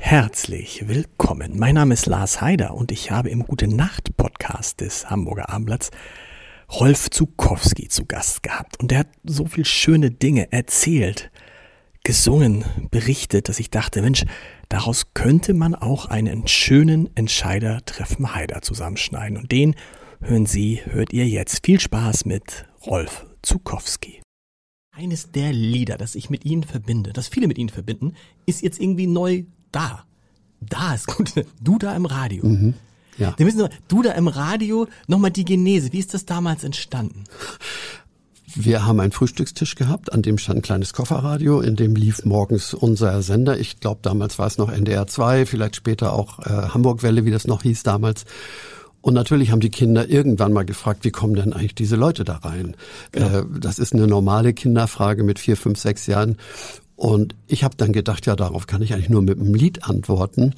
Herzlich willkommen. Mein Name ist Lars Heider und ich habe im Gute Nacht Podcast des Hamburger Abendblatts Rolf Zukowski zu Gast gehabt. Und der hat so viel schöne Dinge erzählt, gesungen, berichtet, dass ich dachte, Mensch, daraus könnte man auch einen schönen Entscheider treffen Heider zusammenschneiden. Und den hören Sie, hört ihr jetzt. Viel Spaß mit Rolf Zukowski. Eines der Lieder, das ich mit Ihnen verbinde, das viele mit Ihnen verbinden, ist jetzt irgendwie neu da. Da ist gut. Du da im Radio. Mhm, ja. Wir müssen noch, du da im Radio, nochmal die Genese. Wie ist das damals entstanden? Wir haben einen Frühstückstisch gehabt, an dem stand ein kleines Kofferradio, in dem lief morgens unser Sender. Ich glaube, damals war es noch NDR 2, vielleicht später auch äh, Hamburgwelle, wie das noch hieß damals. Und natürlich haben die Kinder irgendwann mal gefragt, wie kommen denn eigentlich diese Leute da rein? Genau. Äh, das ist eine normale Kinderfrage mit vier, fünf, sechs Jahren. Und ich habe dann gedacht, ja, darauf kann ich eigentlich nur mit einem Lied antworten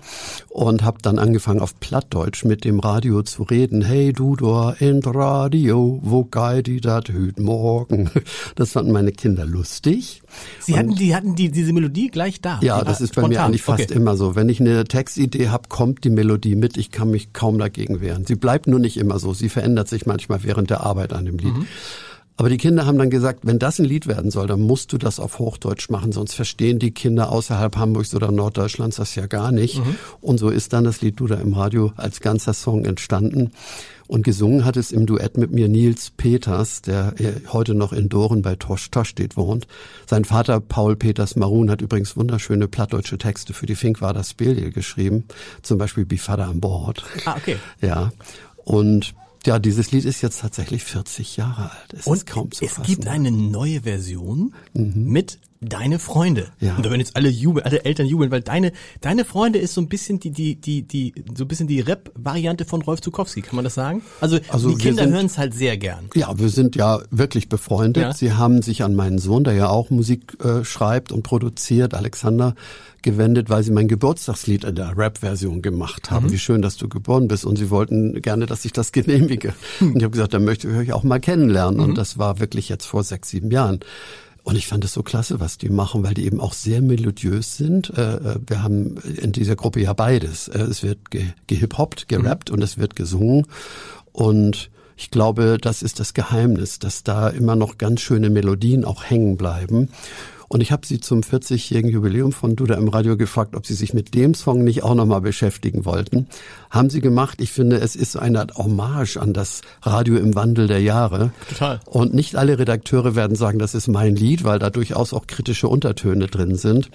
und habe dann angefangen auf Plattdeutsch mit dem Radio zu reden. Hey du da in Radio, wo geht die dat hüt morgen? Das fanden meine Kinder lustig. Sie hatten die hatten die diese Melodie gleich da. Ja, das ist bei spontan. mir eigentlich fast okay. immer so. Wenn ich eine Textidee habe, kommt die Melodie mit. Ich kann mich kaum dagegen wehren. Sie bleibt nur nicht immer so. Sie verändert sich manchmal während der Arbeit an dem Lied. Mhm. Aber die Kinder haben dann gesagt, wenn das ein Lied werden soll, dann musst du das auf Hochdeutsch machen, sonst verstehen die Kinder außerhalb Hamburgs oder Norddeutschlands das ja gar nicht. Mhm. Und so ist dann das Lied Du da im Radio als ganzer Song entstanden. Und gesungen hat es im Duett mit mir Nils Peters, der heute noch in Doren bei Tosch Toschstedt wohnt. Sein Vater Paul Peters Marun hat übrigens wunderschöne plattdeutsche Texte für die Finkwader Speliel geschrieben. Zum Beispiel Bifada an Bord. Ah, okay. Ja. Und ja, dieses Lied ist jetzt tatsächlich 40 Jahre alt. Es Und ist kaum zu es fassen. gibt eine neue Version mhm. mit deine Freunde. Ja. Und da werden jetzt alle jubeln, alle Eltern jubeln, weil deine deine Freunde ist so ein bisschen die die die die so ein bisschen die Rap Variante von Rolf Zukowski, kann man das sagen? Also, also die Kinder hören es halt sehr gern. Ja, wir sind ja wirklich befreundet. Ja. Sie haben sich an meinen Sohn, der ja auch Musik äh, schreibt und produziert, Alexander gewendet, weil sie mein Geburtstagslied in der Rap-Version gemacht haben. Mhm. Wie schön, dass du geboren bist. Und sie wollten gerne, dass ich das genehmige. Und ich habe gesagt, dann möchte ich euch auch mal kennenlernen. Mhm. Und das war wirklich jetzt vor sechs, sieben Jahren. Und ich fand es so klasse, was die machen, weil die eben auch sehr melodiös sind. Äh, äh, wir haben in dieser Gruppe ja beides. Äh, es wird gehip-hoppt, gerappt mhm. und es wird gesungen. Und ich glaube, das ist das Geheimnis, dass da immer noch ganz schöne Melodien auch hängen bleiben. Und ich habe sie zum 40-jährigen Jubiläum von Duda im Radio gefragt, ob sie sich mit dem Song nicht auch nochmal beschäftigen wollten. Haben sie gemacht. Ich finde, es ist eine Art Hommage an das Radio im Wandel der Jahre. Total. Und nicht alle Redakteure werden sagen, das ist mein Lied, weil da durchaus auch kritische Untertöne drin sind.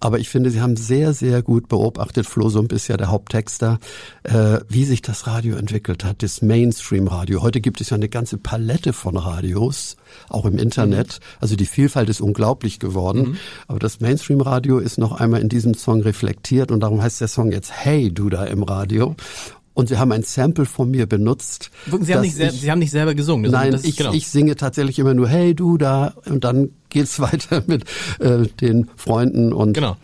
Aber ich finde, sie haben sehr, sehr gut beobachtet, Flo Sump ist ja der Haupttexter, äh, wie sich das Radio entwickelt hat, das Mainstream-Radio. Heute gibt es ja eine ganze Palette von Radios, auch im Internet. Mhm. Also die Vielfalt ist unglaublich geworden geworden. Mhm. Aber das Mainstream-Radio ist noch einmal in diesem Song reflektiert und darum heißt der Song jetzt Hey du da im Radio. Und sie haben ein Sample von mir benutzt. Sie haben, nicht, ich, sie haben nicht selber gesungen. Nein, ich, genau. ich singe tatsächlich immer nur Hey du da und dann geht's weiter mit äh, den Freunden und genau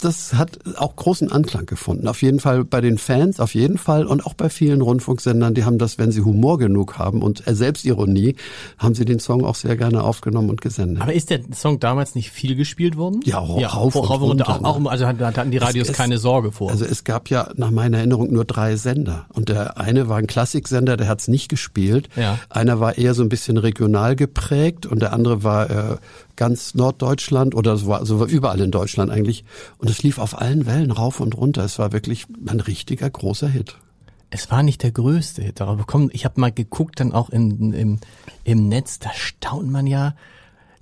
das hat auch großen Anklang gefunden. Auf jeden Fall bei den Fans, auf jeden Fall und auch bei vielen Rundfunksendern, die haben das, wenn sie Humor genug haben und Selbstironie, haben sie den Song auch sehr gerne aufgenommen und gesendet. Aber ist der Song damals nicht viel gespielt worden? Ja, ja rauf, rauf und runter. Auch, auch, also hatten die Radios es, keine Sorge vor. Also es gab ja nach meiner Erinnerung nur drei Sender und der eine war ein Klassiksender, der hat es nicht gespielt. Ja. Einer war eher so ein bisschen regional geprägt und der andere war äh, ganz Norddeutschland oder so war, also war überall in Deutschland eigentlich. Und es lief auf allen Wellen rauf und runter. Es war wirklich ein richtiger großer Hit. Es war nicht der größte Hit, aber komm, ich habe mal geguckt, dann auch im, im, im Netz, da staunt man ja,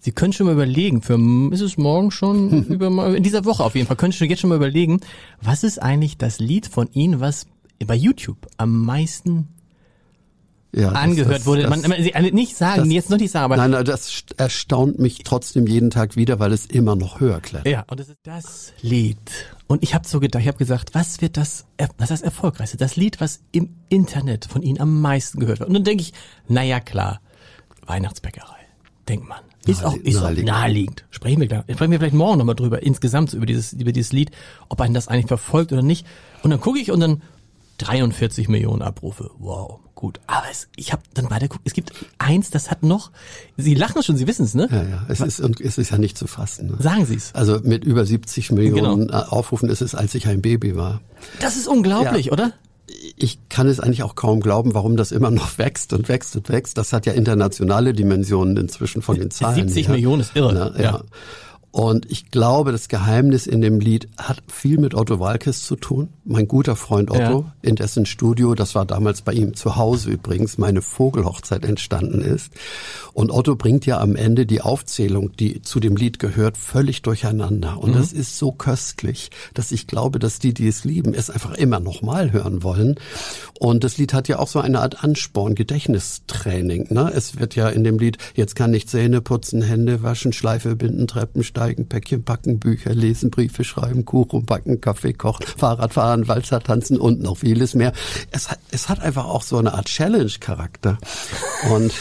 Sie können schon mal überlegen, für ist es morgen schon, über, in dieser Woche auf jeden Fall, können Sie jetzt schon mal überlegen, was ist eigentlich das Lied von Ihnen, was bei YouTube am meisten ja, angehört das, wurde. Das, man, man, also nicht sagen, das, jetzt noch nicht sagen, aber. Nein, nein, das erstaunt mich trotzdem jeden Tag wieder, weil es immer noch höher klettert. Ja, und das ist das Lied. Und ich habe so gedacht, ich habe gesagt, was wird das, was ist das erfolgreichste? Das Lied, was im Internet von Ihnen am meisten gehört wird. Und dann denke ich, naja klar, Weihnachtsbäckerei. Denkt man. Ist auch, ist naheliegend. auch naheliegend. Sprechen wir, sprechen wir vielleicht morgen nochmal drüber, insgesamt über dieses, über dieses Lied, ob einen das eigentlich verfolgt oder nicht. Und dann gucke ich und dann 43 Millionen Abrufe. Wow, gut. Aber es, ich habe dann weiter geguckt. Es gibt eins, das hat noch. Sie lachen schon, Sie wissen es, ne? Ja, ja. Es ist und es ist ja nicht zu fassen. Ne? Sagen Sie es. Also mit über 70 Millionen genau. Aufrufen ist es, als ich ein Baby war. Das ist unglaublich, ja. oder? Ich kann es eigentlich auch kaum glauben, warum das immer noch wächst und wächst und wächst. Das hat ja internationale Dimensionen inzwischen von den Zahlen. 70 her. Millionen ist irre. Na, ja. ja. Und ich glaube, das Geheimnis in dem Lied hat viel mit Otto Walkes zu tun. Mein guter Freund Otto, ja. in dessen Studio, das war damals bei ihm zu Hause übrigens, meine Vogelhochzeit entstanden ist. Und Otto bringt ja am Ende die Aufzählung, die zu dem Lied gehört, völlig durcheinander. Und mhm. das ist so köstlich, dass ich glaube, dass die, die es lieben, es einfach immer nochmal hören wollen. Und das Lied hat ja auch so eine Art Ansporn, Gedächtnistraining. Ne? Es wird ja in dem Lied, jetzt kann ich Zähne putzen, Hände waschen, Schleife binden, Treppen steigen, Päckchen packen, Bücher lesen, Briefe schreiben, Kuchen backen, Kaffee kochen, Fahrrad fahren, Walzer tanzen und noch vieles mehr. Es hat, es hat einfach auch so eine Art Challenge-Charakter. Und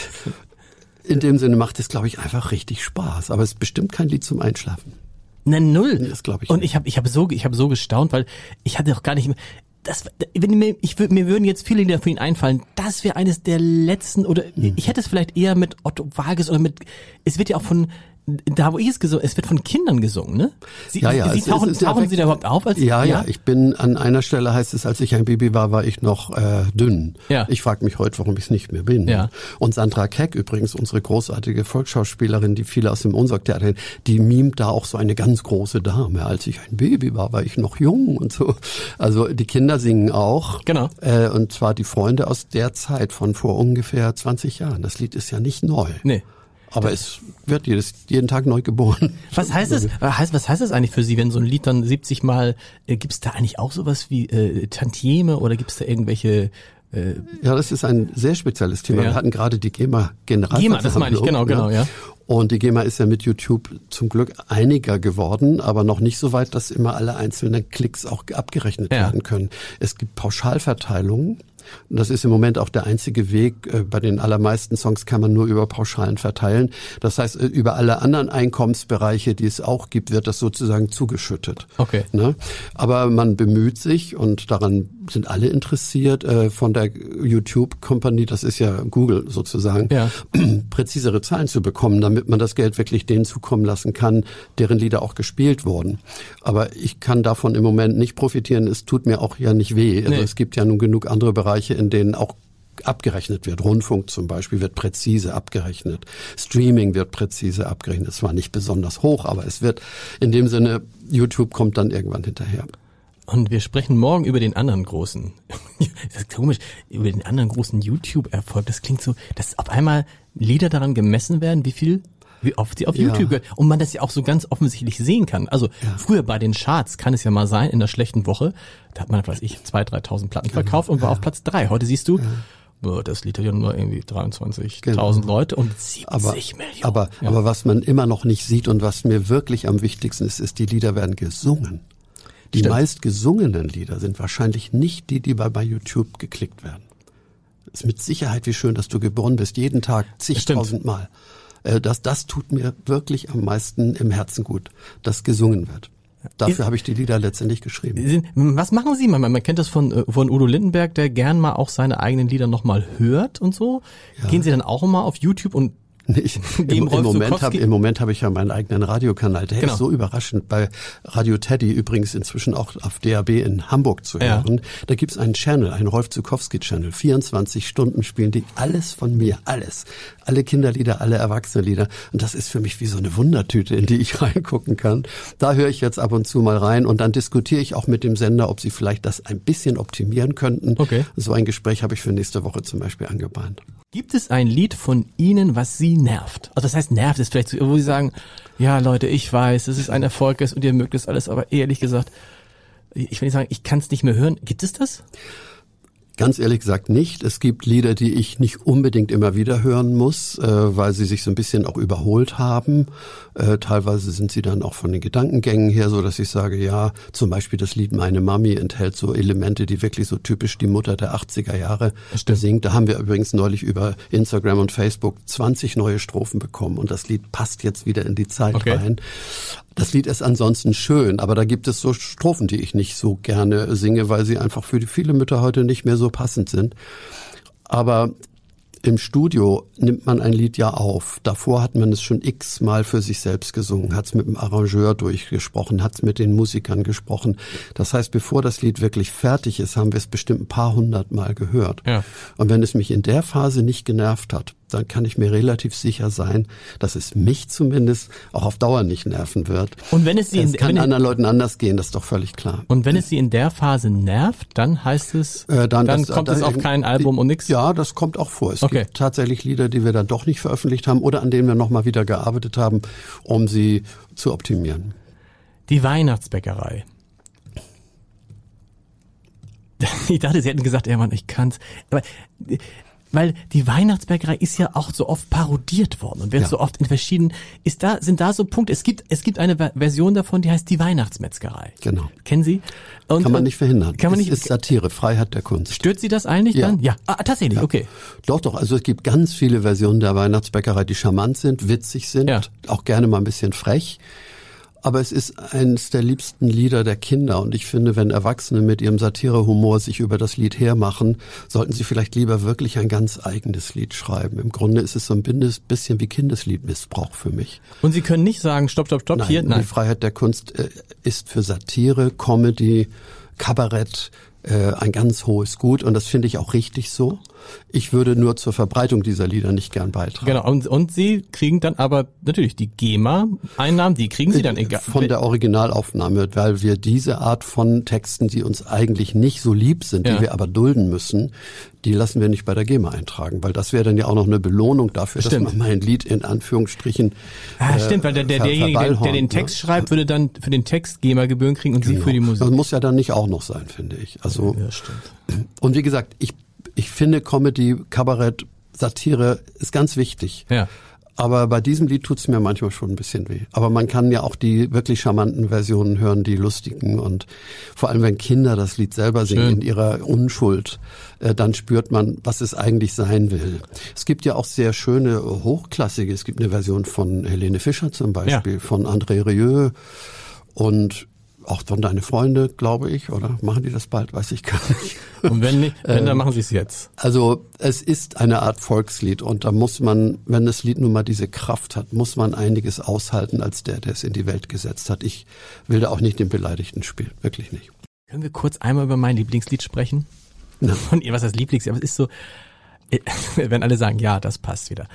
in dem Sinne macht es, glaube ich, einfach richtig Spaß. Aber es ist bestimmt kein Lied zum Einschlafen. Ne, null. Das glaube ich. Und nicht. ich habe ich hab so ich habe so gestaunt, weil ich hatte auch gar nicht mehr das, wenn mir, ich mir würden jetzt viele Lieder für ihn einfallen. Das wäre eines der letzten oder mhm. ich hätte es vielleicht eher mit Otto Wages oder mit. Es wird ja auch von da wo ich es gesungen, es wird von Kindern gesungen, ne? Sie, ja, ja, Sie tauchen, ist, tauchen Sie da überhaupt auf? Als, ja, ja, ja, ich bin an einer Stelle heißt es, als ich ein Baby war, war ich noch äh, dünn. Ja. Ich frage mich heute, warum ich es nicht mehr bin. Ja. Und Sandra Keck übrigens, unsere großartige Volksschauspielerin, die viele aus dem Unsorg-Theater, die mimt da auch so eine ganz große Dame. Als ich ein Baby war, war ich noch jung und so. Also die Kinder singen auch. Genau. Äh, und zwar die Freunde aus der Zeit von vor ungefähr 20 Jahren. Das Lied ist ja nicht neu. Nee. Aber es wird jedes, jeden Tag neu geboren. Was heißt es? Was heißt es eigentlich für Sie, wenn so ein Lied dann 70 Mal, äh, gibt es da eigentlich auch sowas wie äh, Tantieme oder gibt es da irgendwelche äh, ja, das ist ein sehr spezielles Thema. Ja. Wir hatten gerade die GEMA General. GEMA, das meine ich, genau, genau, ja. Und die GEMA ist ja mit YouTube zum Glück einiger geworden, aber noch nicht so weit, dass immer alle einzelnen Klicks auch abgerechnet ja. werden können. Es gibt Pauschalverteilungen und das ist im Moment auch der einzige Weg. Äh, bei den allermeisten Songs kann man nur über Pauschalen verteilen. Das heißt, äh, über alle anderen Einkommensbereiche, die es auch gibt, wird das sozusagen zugeschüttet. Okay. Ne? Aber man bemüht sich und daran sind alle interessiert äh, von der YouTube Company, das ist ja Google sozusagen, ja. präzisere Zahlen zu bekommen, damit man das Geld wirklich denen zukommen lassen kann, deren Lieder auch gespielt wurden. Aber ich kann davon im Moment nicht profitieren. Es tut mir auch ja nicht weh. Also nee. es gibt ja nun genug andere Bereiche, in denen auch abgerechnet wird. Rundfunk zum Beispiel wird präzise abgerechnet. Streaming wird präzise abgerechnet. Es war nicht besonders hoch, aber es wird in dem Sinne, YouTube kommt dann irgendwann hinterher. Und wir sprechen morgen über den anderen großen, das ist komisch, über den anderen großen YouTube-Erfolg. Das klingt so, dass auf einmal Lieder daran gemessen werden, wie viel wie oft sie auf ja. YouTube gehört. Und man das ja auch so ganz offensichtlich sehen kann. Also ja. früher bei den Charts kann es ja mal sein, in der schlechten Woche, da hat man, weiß ich, 2.000, 3.000 Platten genau. verkauft und war ja. auf Platz drei. Heute siehst du, das Lied hat ja nur irgendwie 23.000 genau. Leute und 70 aber, Millionen. Aber, aber was man immer noch nicht sieht und was mir wirklich am wichtigsten ist, ist, die Lieder werden gesungen. Die Stimmt. meist gesungenen Lieder sind wahrscheinlich nicht die, die bei, bei YouTube geklickt werden. ist mit Sicherheit wie schön, dass du geboren bist, jeden Tag zigtausend Mal. Äh, das, das tut mir wirklich am meisten im Herzen gut, dass gesungen wird. Dafür habe ich die Lieder letztendlich geschrieben. Was machen Sie? Man, man kennt das von, äh, von Udo Lindenberg, der gern mal auch seine eigenen Lieder nochmal hört und so. Ja. Gehen Sie dann auch mal auf YouTube und ich, im, im, Moment hab, Im Moment habe ich ja meinen eigenen Radiokanal. Der genau. ist so überraschend. Bei Radio Teddy übrigens inzwischen auch auf DAB in Hamburg zu hören. Ja. Da gibt's einen Channel, einen Rolf Zukowski-Channel. 24 Stunden spielen die alles von mir, alles. Alle Kinderlieder, alle Erwachsenenlieder. Und das ist für mich wie so eine Wundertüte, in die ich reingucken kann. Da höre ich jetzt ab und zu mal rein und dann diskutiere ich auch mit dem Sender, ob sie vielleicht das ein bisschen optimieren könnten. Okay. So ein Gespräch habe ich für nächste Woche zum Beispiel angebahnt. Gibt es ein Lied von Ihnen, was Sie nervt? Also das heißt, nervt ist vielleicht, wo Sie sagen, ja Leute, ich weiß, es ist ein Erfolg ist und ihr mögt es alles, aber ehrlich gesagt, ich will nicht sagen, ich kann es nicht mehr hören. Gibt es das? Ganz ehrlich gesagt nicht. Es gibt Lieder, die ich nicht unbedingt immer wieder hören muss, äh, weil sie sich so ein bisschen auch überholt haben. Äh, teilweise sind sie dann auch von den Gedankengängen her so, dass ich sage, ja, zum Beispiel das Lied Meine Mami enthält so Elemente, die wirklich so typisch die Mutter der 80er Jahre singt. Da haben wir übrigens neulich über Instagram und Facebook 20 neue Strophen bekommen und das Lied passt jetzt wieder in die Zeit okay. rein. Das Lied ist ansonsten schön, aber da gibt es so Strophen, die ich nicht so gerne singe, weil sie einfach für die viele Mütter heute nicht mehr so passend sind. Aber im Studio nimmt man ein Lied ja auf. Davor hat man es schon x-mal für sich selbst gesungen, hat es mit dem Arrangeur durchgesprochen, hat es mit den Musikern gesprochen. Das heißt, bevor das Lied wirklich fertig ist, haben wir es bestimmt ein paar hundert Mal gehört. Ja. Und wenn es mich in der Phase nicht genervt hat, dann kann ich mir relativ sicher sein, dass es mich zumindest auch auf Dauer nicht nerven wird. Und wenn es sie es in, kann anderen Leuten anders gehen, das ist doch völlig klar. Und wenn es sie in der Phase nervt, dann heißt es, äh, dann, dann das, kommt das, es auf kein Album und nichts. Ja, das kommt auch vor. Es okay. gibt tatsächlich Lieder, die wir dann doch nicht veröffentlicht haben oder an denen wir noch mal wieder gearbeitet haben, um sie zu optimieren. Die Weihnachtsbäckerei. Ich dachte, sie hätten gesagt, ja Mann, ich kann's. Aber weil die Weihnachtsbäckerei ist ja auch so oft parodiert worden und wird ja. so oft in verschiedenen ist da sind da so Punkte es gibt es gibt eine Version davon die heißt die Weihnachtsmetzgerei. Genau. Kennen Sie? Und, kann man nicht verhindern. kann man nicht ist Satire Freiheit der Kunst. Stört Sie das eigentlich ja. dann? Ja. Ah, tatsächlich ja. okay. Doch doch also es gibt ganz viele Versionen der Weihnachtsbäckerei die charmant sind witzig sind auch gerne mal ein bisschen frech aber es ist eines der liebsten Lieder der Kinder und ich finde, wenn Erwachsene mit ihrem Satirehumor sich über das Lied hermachen, sollten sie vielleicht lieber wirklich ein ganz eigenes Lied schreiben. Im Grunde ist es so ein bisschen wie Kindesliedmissbrauch für mich. Und Sie können nicht sagen, stopp, stopp, stopp, Nein, hier, nein. Die Freiheit der Kunst äh, ist für Satire, Comedy, Kabarett, äh, ein ganz hohes Gut und das finde ich auch richtig so. Ich würde nur zur Verbreitung dieser Lieder nicht gern beitragen. Genau, und, und Sie kriegen dann aber natürlich die GEMA-Einnahmen, die kriegen Sie dann egal. Von der Originalaufnahme, weil wir diese Art von Texten, die uns eigentlich nicht so lieb sind, ja. die wir aber dulden müssen, die lassen wir nicht bei der GEMA eintragen, weil das wäre dann ja auch noch eine Belohnung dafür, stimmt. dass man mein Lied in Anführungsstrichen. Ah, äh, stimmt, weil der, der, derjenige, der, der den Text ne? schreibt, würde dann für den Text GEMA-Gebühren kriegen und genau. Sie für die Musik. Das muss ja dann nicht auch noch sein, finde ich. Also, ja, stimmt. Und wie gesagt, ich ich finde Comedy, Kabarett, Satire ist ganz wichtig. Ja. Aber bei diesem Lied tut's mir manchmal schon ein bisschen weh. Aber man kann ja auch die wirklich charmanten Versionen hören, die lustigen und vor allem wenn Kinder das Lied selber singen Schön. in ihrer Unschuld, äh, dann spürt man, was es eigentlich sein will. Es gibt ja auch sehr schöne hochklassige. Es gibt eine Version von Helene Fischer zum Beispiel, ja. von André Rieu und auch von deine Freunde, glaube ich, oder machen die das bald, weiß ich gar nicht. Und wenn nicht, wenn, dann ähm, machen sie es jetzt. Also es ist eine Art Volkslied und da muss man, wenn das Lied nun mal diese Kraft hat, muss man einiges aushalten als der, der es in die Welt gesetzt hat. Ich will da auch nicht den Beleidigten spielen, wirklich nicht. Können wir kurz einmal über mein Lieblingslied sprechen? Von ihr, was das Lieblings, aber es ist so, wenn alle sagen, ja, das passt wieder.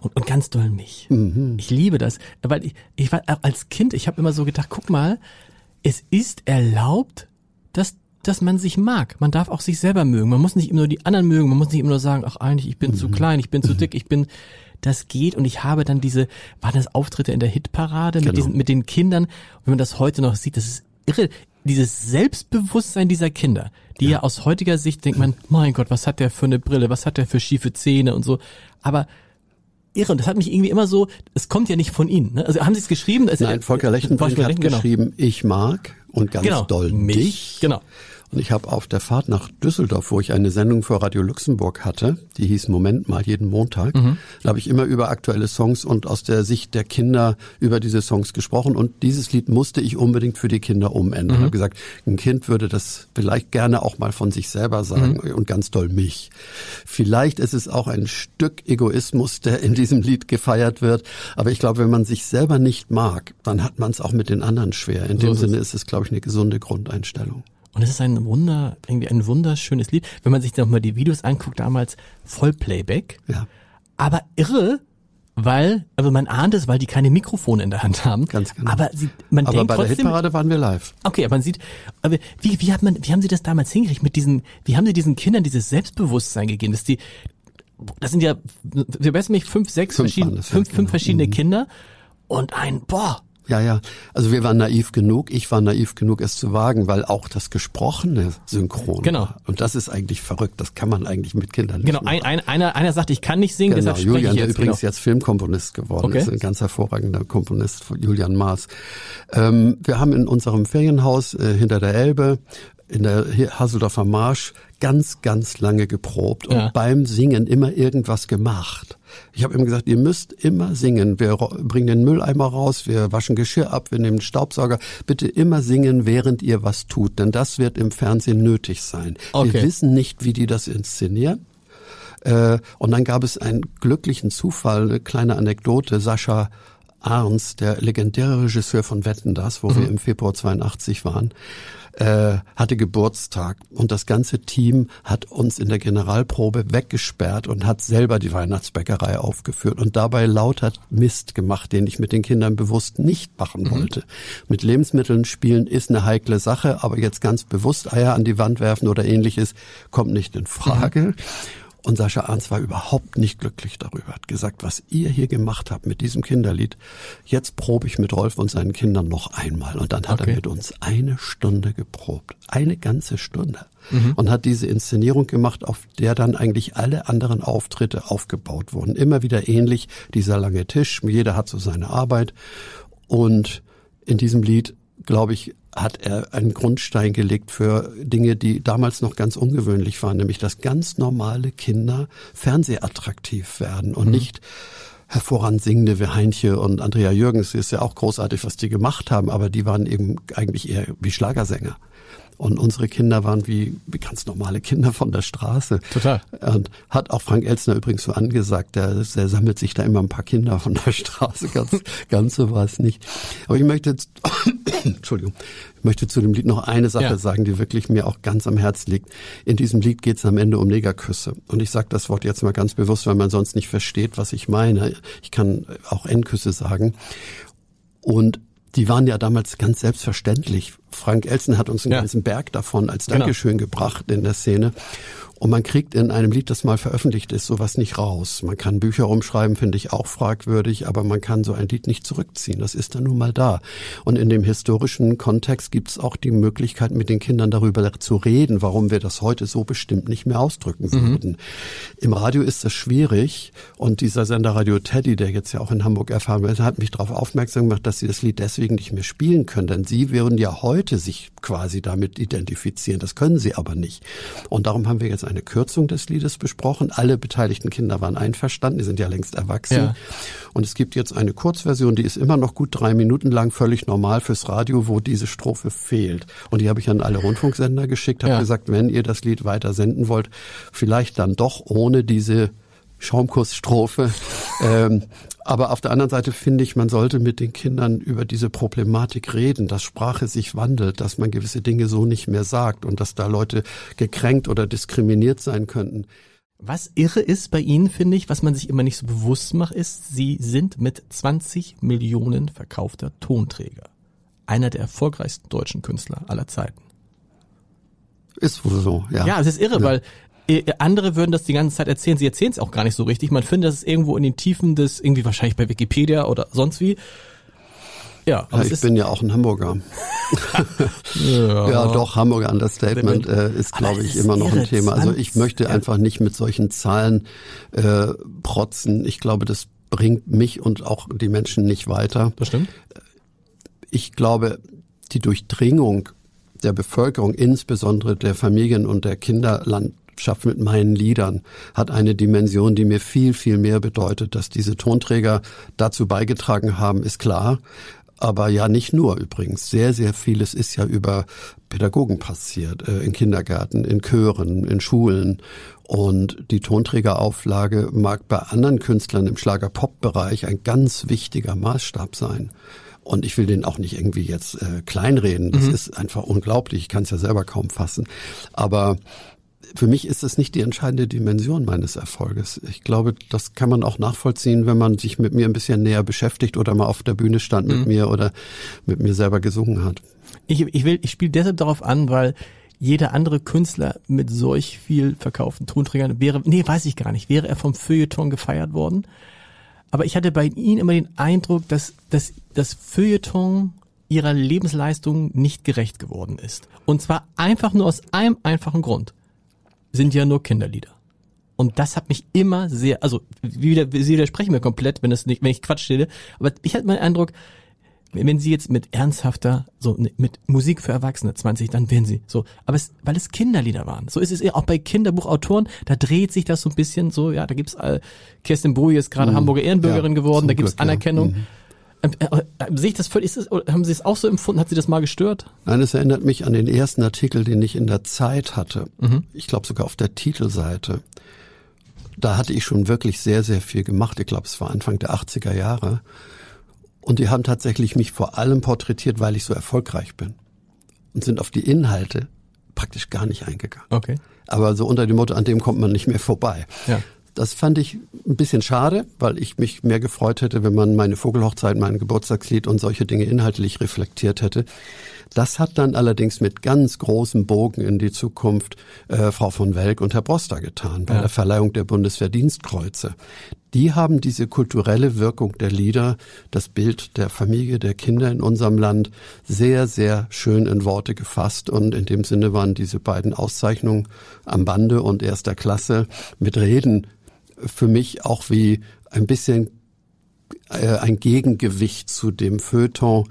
Und, und ganz doll mich. Mhm. Ich liebe das, weil ich, ich war als Kind, ich habe immer so gedacht, guck mal, es ist erlaubt, dass dass man sich mag. Man darf auch sich selber mögen. Man muss nicht immer nur die anderen mögen. Man muss nicht immer nur sagen, ach eigentlich, ich bin mhm. zu klein, ich bin zu dick, ich bin. Das geht und ich habe dann diese, waren das Auftritte in der Hitparade genau. mit diesen, mit den Kindern. Und wenn man das heute noch sieht, das ist irre. Dieses Selbstbewusstsein dieser Kinder, die ja. aus heutiger Sicht denkt man, mein Gott, was hat der für eine Brille, was hat der für schiefe Zähne und so. Aber irre. Und das hat mich irgendwie immer so, es kommt ja nicht von Ihnen. Ne? Also haben Sie es geschrieben? Nein, Volker Lechtenbrink hat genau. geschrieben, ich mag und ganz genau. doll mich. Dich. Genau. Und ich habe auf der Fahrt nach Düsseldorf, wo ich eine Sendung für Radio Luxemburg hatte, die hieß Moment mal jeden Montag, mhm. da habe ich immer über aktuelle Songs und aus der Sicht der Kinder über diese Songs gesprochen. Und dieses Lied musste ich unbedingt für die Kinder umändern. Mhm. Ich habe gesagt, ein Kind würde das vielleicht gerne auch mal von sich selber sagen mhm. und ganz doll mich. Vielleicht ist es auch ein Stück Egoismus, der in diesem Lied gefeiert wird. Aber ich glaube, wenn man sich selber nicht mag, dann hat man es auch mit den anderen schwer. In so dem Sinne ist es, glaube ich, eine gesunde Grundeinstellung. Und es ist ein Wunder, irgendwie ein wunderschönes Lied. Wenn man sich noch mal die Videos anguckt, damals Vollplayback. Ja. Aber irre, weil, also man ahnt es, weil die keine Mikrofone in der Hand haben. Ganz genau. Aber sie, man aber denkt bei trotzdem, der Hitparade waren wir live. Okay, aber man sieht, aber wie, wie hat man, wie haben Sie das damals hingekriegt mit diesen, wie haben Sie diesen Kindern dieses Selbstbewusstsein gegeben, dass die, das sind ja, wir wissen nicht, fünf, sechs Fünf verschiedene, ja, fünf, genau. fünf verschiedene Mhm. Kinder und ein, boah, Ja, ja. Also wir waren naiv genug. Ich war naiv genug, es zu wagen, weil auch das Gesprochene synchron Genau. war. Und das ist eigentlich verrückt. Das kann man eigentlich mit Kindern nicht genau, machen. ein, ein, einer, einer sagt, ich kann nicht singen, Genau, deshalb Julian, ich der jetzt. übrigens genau. jetzt Filmkomponist geworden Okay. ist, ein ganz hervorragender Komponist, Julian Maas. Ähm, wir haben in unserem Ferienhaus äh, hinter der Elbe in der Hasseldorfer Marsch ganz, ganz lange geprobt und Ja. beim Singen immer irgendwas gemacht. Ich habe ihm gesagt, ihr müsst immer singen. Wir bringen den Mülleimer raus, wir waschen Geschirr ab, wir nehmen den Staubsauger. Bitte immer singen, während ihr was tut, denn das wird im Fernsehen nötig sein. Okay. Wir wissen nicht, wie die das inszenieren. Äh, und dann gab es einen glücklichen Zufall, eine kleine Anekdote. Sascha Arns, der legendäre Regisseur von Wetten, das, wo wir im Februar 82 waren, äh, hatte Geburtstag und das ganze Team hat uns in der Generalprobe weggesperrt und hat selber die Weihnachtsbäckerei aufgeführt und dabei lauter Mist gemacht, den ich mit den Kindern bewusst nicht machen wollte. Mit Lebensmitteln spielen ist eine heikle Sache, aber jetzt ganz bewusst Eier an die Wand werfen oder ähnliches kommt nicht in Frage. Und Sascha Arns war überhaupt nicht glücklich darüber, hat gesagt, was ihr hier gemacht habt mit diesem Kinderlied, jetzt probe ich mit Rolf und seinen Kindern noch einmal. Und dann hat Okay. er mit uns eine Stunde geprobt. Eine ganze Stunde. Mhm. Und hat diese Inszenierung gemacht, auf der dann eigentlich alle anderen Auftritte aufgebaut wurden. Immer wieder ähnlich, dieser lange Tisch, jeder hat so seine Arbeit. Und in diesem Lied, glaube ich, hat er einen Grundstein gelegt für Dinge, die damals noch ganz ungewöhnlich waren, nämlich dass ganz normale Kinder fernsehattraktiv werden und nicht hervorragend singende wie Heinche und Andrea Jürgens. Ist ja auch großartig, was die gemacht haben, aber die waren eben eigentlich eher wie Schlagersänger. Und unsere Kinder waren wie, ganz normale Kinder von der Straße. Total. Und hat auch Frank Elzner übrigens so angesagt, der, der sammelt sich da immer ein paar Kinder von der Straße. Ganz, ganz so war es nicht. Aber ich möchte, jetzt- Entschuldigung, ich möchte zu dem Lied noch eine Sache Ja. sagen, die wirklich mir auch ganz am Herz liegt. In diesem Lied geht es am Ende um Negerküsse. Und ich sage das Wort jetzt mal ganz bewusst, weil man sonst nicht versteht, was ich meine. Ich kann auch Endküsse sagen. Und die waren ja damals ganz selbstverständlich. Frank Elsen hat uns einen Ja. ganzen Berg davon als Genau. Dankeschön gebracht in der Szene. Und man kriegt in einem Lied, das mal veröffentlicht ist, sowas nicht raus. Man kann Bücher umschreiben, finde ich auch fragwürdig, aber man kann so ein Lied nicht zurückziehen. Das ist dann nun mal da. Und in dem historischen Kontext gibt es auch die Möglichkeit, mit den Kindern darüber zu reden, warum wir das heute so bestimmt nicht mehr ausdrücken würden. Im Radio ist das schwierig und dieser Sender Radio Teddy, der jetzt ja auch in Hamburg erfahren wird, hat mich darauf aufmerksam gemacht, dass sie das Lied deswegen nicht mehr spielen können, denn sie würden ja heute sich quasi damit identifizieren. Das können sie aber nicht. Und darum haben wir jetzt eine Kürzung des Liedes besprochen. Alle beteiligten Kinder waren einverstanden, die sind ja längst erwachsen. Ja. Und es gibt jetzt eine Kurzversion, die ist immer noch gut drei Minuten lang, völlig normal fürs Radio, wo diese Strophe fehlt. Und die habe ich an alle Rundfunksender geschickt, habe Ja. gesagt, wenn ihr das Lied weiter senden wollt, vielleicht dann doch ohne diese Schaumkussstrophe. ähm, aber auf der anderen Seite finde ich, man sollte mit den Kindern über diese Problematik reden, dass Sprache sich wandelt, dass man gewisse Dinge so nicht mehr sagt und dass da Leute gekränkt oder diskriminiert sein könnten. Was irre ist bei Ihnen, finde ich, was man sich immer nicht so bewusst macht, ist, Sie sind mit 20 Millionen verkaufter Tonträger. Einer der erfolgreichsten deutschen Künstler aller Zeiten. Ist wohl so, ja. Ja, es ist irre, Ja. weil andere würden das die ganze Zeit erzählen. Sie erzählen es auch gar nicht so richtig. Man findet es irgendwo in den Tiefen des, irgendwie wahrscheinlich bei Wikipedia oder sonst wie. Ja, aber Ja, ich bin ja auch ein Hamburger. ja, Ja, doch, Hamburger Understatement äh, ist, glaube ich, ist immer noch ein Thema. Also 20, ich möchte einfach nicht mit solchen Zahlen äh, protzen. Ich glaube, das bringt mich und auch die Menschen nicht weiter. Das stimmt. Ich glaube, die Durchdringung der Bevölkerung, insbesondere der Familien und der Kinderlandschaft mit meinen Liedern, hat eine Dimension, die mir viel, viel mehr bedeutet. Dass diese Tonträger dazu beigetragen haben, ist klar. Aber ja, nicht nur übrigens. Sehr, sehr vieles ist ja über Pädagogen passiert, äh, in Kindergärten, in Chören, in Schulen. Und die Tonträgerauflage mag bei anderen Künstlern im Schlager-Pop-Bereich ein ganz wichtiger Maßstab sein. Und ich will den auch nicht irgendwie jetzt äh, kleinreden. Das ist einfach unglaublich. Ich kann es ja selber kaum fassen. Aber für mich ist das nicht die entscheidende Dimension meines Erfolges. Ich glaube, das kann man auch nachvollziehen, wenn man sich mit mir ein bisschen näher beschäftigt oder mal auf der Bühne stand mit mhm. mir oder mit mir selber gesungen hat. Ich, ich will, ich spiele deshalb darauf an, weil jeder andere Künstler mit solch viel verkauften Tonträgern wäre, nee, weiß ich gar nicht, wäre er vom Feuilleton gefeiert worden. Aber ich hatte bei Ihnen immer den Eindruck, dass, dass das Feuilleton ihrer Lebensleistung nicht gerecht geworden ist. Und zwar einfach nur aus einem einfachen Grund. Sind ja nur Kinderlieder. Und das hat mich immer sehr, also wieder, Sie widersprechen mir komplett, wenn das nicht, wenn ich Quatsch stelle, aber ich hatte meinen Eindruck, wenn sie jetzt mit ernsthafter, so ne, mit Musik für Erwachsene 20, dann werden sie so. Aber es, weil es Kinderlieder waren. So ist es eher auch bei Kinderbuchautoren, da dreht sich das so ein bisschen so, ja, da gibt's äh, Kerstin Boje ist gerade mhm. Hamburger Ehrenbürgerin ja, geworden, da gibt's Glück, Anerkennung. Ja. Mhm. Ähm, äh, äh, sehe ich das völlig, das, haben Sie es auch so empfunden? Hat Sie das mal gestört? Nein, es erinnert mich an den ersten Artikel, den ich in der Zeit hatte. Mhm. Ich glaube sogar auf der Titelseite. Da hatte ich schon wirklich sehr, sehr viel gemacht. Ich glaube, es war Anfang der 80er Jahre. Und die haben tatsächlich mich vor allem porträtiert, weil ich so erfolgreich bin. Und sind auf die Inhalte praktisch gar nicht eingegangen. Okay. Aber so unter dem Motto, an dem kommt man nicht mehr vorbei. Ja. Das fand ich ein bisschen schade, weil ich mich mehr gefreut hätte, wenn man meine Vogelhochzeit, mein Geburtstagslied und solche Dinge inhaltlich reflektiert hätte. Das hat dann allerdings mit ganz großem Bogen in die Zukunft äh, Frau von Welk und Herr Broster getan bei ja. der Verleihung der Bundesverdienstkreuze. Die haben diese kulturelle Wirkung der Lieder, das Bild der Familie, der Kinder in unserem Land sehr, sehr schön in Worte gefasst. Und in dem Sinne waren diese beiden Auszeichnungen am Bande und erster Klasse mit Reden für mich auch wie ein bisschen äh, ein Gegengewicht zu dem Feuilleton,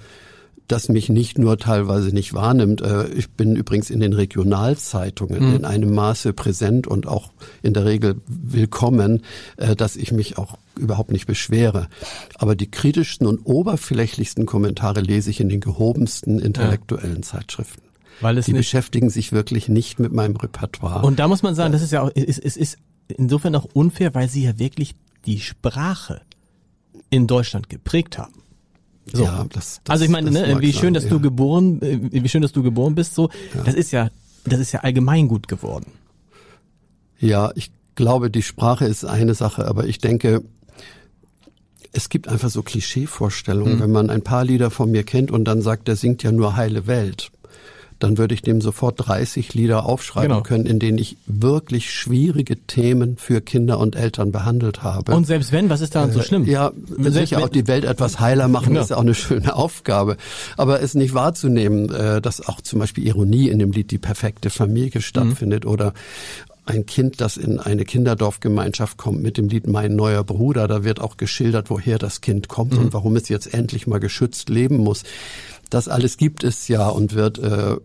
das mich nicht nur teilweise nicht wahrnimmt. Äh, ich bin übrigens in den Regionalzeitungen mhm. in einem Maße präsent und auch in der Regel willkommen, äh, dass ich mich auch überhaupt nicht beschwere. Aber die kritischsten und oberflächlichsten Kommentare lese ich in den gehobensten intellektuellen ja. Zeitschriften. Weil es die beschäftigen sich wirklich nicht mit meinem Repertoire. Und da muss man sagen, das ist ja auch, es, es ist insofern auch unfair, weil sie ja wirklich die Sprache in Deutschland geprägt haben. So. Ja, das, das, also ich meine, ne, wie schön, dass ja. du geboren, äh, wie schön, dass du geboren bist, so, ja. das ist ja, das ist ja allgemein gut geworden. Ja, ich glaube, die Sprache ist eine Sache, aber ich denke, es gibt einfach so Klischeevorstellungen, mhm. wenn man ein paar Lieder von mir kennt und dann sagt, der singt ja nur heile Welt dann würde ich dem sofort 30 Lieder aufschreiben genau. können, in denen ich wirklich schwierige Themen für Kinder und Eltern behandelt habe. Und selbst wenn, was ist daran so äh, schlimm? Ja, selbst sicher auch die Welt etwas heiler machen, genau. ist ja auch eine schöne Aufgabe. Aber es nicht wahrzunehmen, äh, dass auch zum Beispiel Ironie in dem Lied die perfekte Familie stattfindet mhm. oder ein Kind, das in eine Kinderdorfgemeinschaft kommt mit dem Lied Mein neuer Bruder, da wird auch geschildert, woher das Kind kommt mhm. und warum es jetzt endlich mal geschützt leben muss. Das alles gibt es ja und wird äh,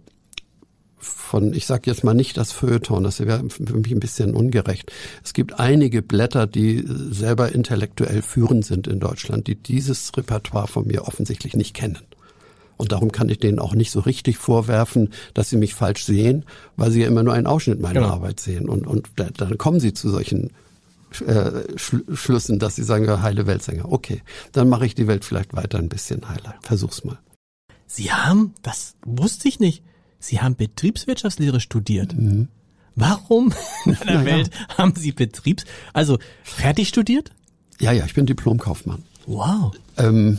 von, ich sage jetzt mal nicht das Feuilleton, das wäre für mich ein bisschen ungerecht. Es gibt einige Blätter, die selber intellektuell führend sind in Deutschland, die dieses Repertoire von mir offensichtlich nicht kennen. Und darum kann ich denen auch nicht so richtig vorwerfen, dass sie mich falsch sehen, weil sie ja immer nur einen Ausschnitt meiner genau. Arbeit sehen. Und, und dann kommen sie zu solchen äh, Schlüssen, dass sie sagen, ja, heile Weltsänger. Okay, dann mache ich die Welt vielleicht weiter ein bisschen heiler. Versuch's mal. Sie haben, das wusste ich nicht, Sie haben Betriebswirtschaftslehre studiert. Mhm. Warum in einer ja, Welt ja. haben Sie Betriebs... Also fertig studiert? Ja, ja, ich bin Diplomkaufmann. Wow. Ähm,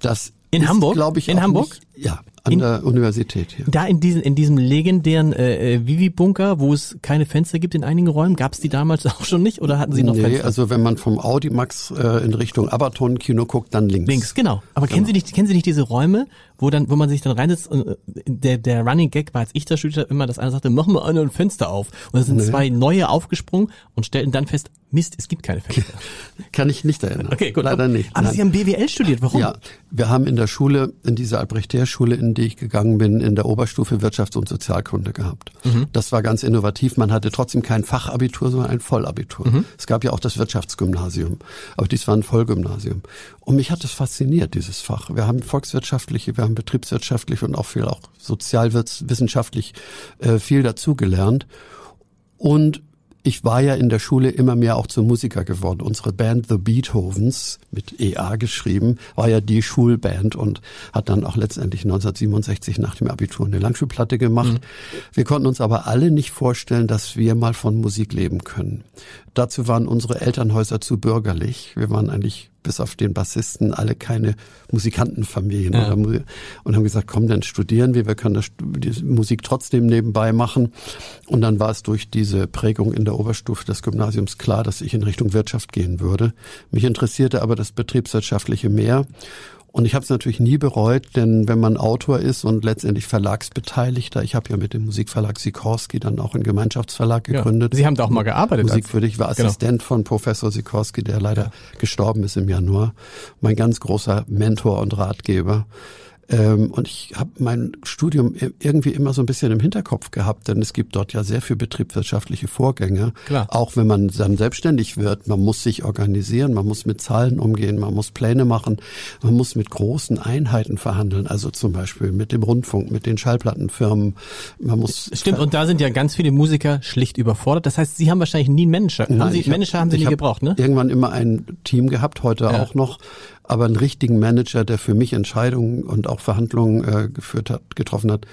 das in ist, Hamburg? glaube ich, in Hamburg. Nicht, ja, an in, der Universität hier. Da in diesem, in diesem legendären äh, äh, Vivi-Bunker, wo es keine Fenster gibt in einigen Räumen, gab es die damals auch schon nicht oder hatten Sie noch nee, Fenster? also wenn man vom Audimax äh, in Richtung Aberton-Kino guckt, dann links. Links, genau. Aber genau. kennen Sie nicht, kennen Sie nicht diese Räume, wo dann, wo man sich dann reinsetzt und äh, der, der Running Gag war, als ich da studierte, immer, dass einer sagte, mach mal ein Fenster auf. Und da sind nee. zwei neue aufgesprungen und stellten dann fest, Mist, es gibt keine Fenster. Kann ich nicht erinnern. Okay, gut. Leider nicht. Aber Nein. Sie haben BWL studiert, warum? Ja, wir haben in der Schule, in dieser Albrecht-Schule, in die ich gegangen bin, in der Oberstufe Wirtschafts- und Sozialkunde gehabt. Mhm. Das war ganz innovativ. Man hatte trotzdem kein Fachabitur, sondern ein Vollabitur. Mhm. Es gab ja auch das Wirtschaftsgymnasium, aber dies war ein Vollgymnasium. Und mich hat es fasziniert, dieses Fach. Wir haben volkswirtschaftliche, wir haben betriebswirtschaftlich und auch viel auch sozialwissenschaftlich äh, viel dazugelernt. Und ich war ja in der Schule immer mehr auch zum Musiker geworden. Unsere Band The Beethovens, mit EA geschrieben, war ja die Schulband und hat dann auch letztendlich 1967 nach dem Abitur eine Langspielplatte gemacht. Mhm. Wir konnten uns aber alle nicht vorstellen, dass wir mal von Musik leben können. Dazu waren unsere Elternhäuser zu bürgerlich. Wir waren eigentlich bis auf den Bassisten alle keine Musikantenfamilien ja. oder, und haben gesagt, komm, dann studieren wir, wir können das, die Musik trotzdem nebenbei machen. Und dann war es durch diese Prägung in der Oberstufe des Gymnasiums klar, dass ich in Richtung Wirtschaft gehen würde. Mich interessierte aber das betriebswirtschaftliche mehr. Und ich habe es natürlich nie bereut, denn wenn man Autor ist und letztendlich Verlagsbeteiligter, ich habe ja mit dem Musikverlag Sikorski dann auch einen Gemeinschaftsverlag gegründet. Ja, Sie haben da auch mal gearbeitet. Musik für dich war genau. Assistent von Professor Sikorski, der leider ja. gestorben ist im Januar. Mein ganz großer Mentor und Ratgeber. Ähm, und ich habe mein Studium irgendwie immer so ein bisschen im Hinterkopf gehabt, denn es gibt dort ja sehr viel betriebswirtschaftliche Vorgänge. Klar. Auch wenn man dann selbstständig wird, man muss sich organisieren, man muss mit Zahlen umgehen, man muss Pläne machen, man muss mit großen Einheiten verhandeln, also zum Beispiel mit dem Rundfunk, mit den Schallplattenfirmen. Man muss Stimmt, und da sind ja ganz viele Musiker schlicht überfordert. Das heißt, Sie haben wahrscheinlich nie einen Manager. Nein, haben Sie, Manager haben Sie nie gebraucht, ne? Irgendwann immer ein Team gehabt, heute ja. auch noch aber einen richtigen Manager, der für mich Entscheidungen und auch Verhandlungen äh, geführt hat, getroffen hat,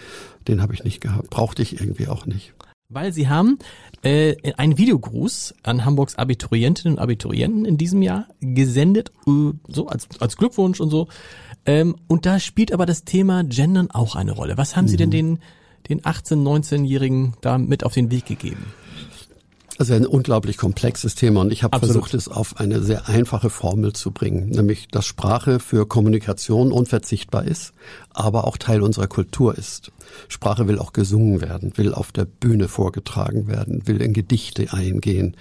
den habe ich nicht gehabt. Brauchte ich irgendwie auch nicht. Weil Sie haben äh, einen Videogruß an Hamburgs Abiturientinnen und Abiturienten in diesem Jahr gesendet, äh, so als, als Glückwunsch und so. Ähm, und da spielt aber das Thema Gendern auch eine Rolle. Was haben Sie denn mhm. den, den 18-, 19-Jährigen da mit auf den Weg gegeben? Also ein unglaublich komplexes Thema und ich habe versucht, es auf eine sehr einfache Formel zu bringen, nämlich dass Sprache für Kommunikation unverzichtbar ist, aber auch Teil unserer Kultur ist. Sprache will auch gesungen werden, will auf der Bühne vorgetragen werden, will in Gedichte eingehen.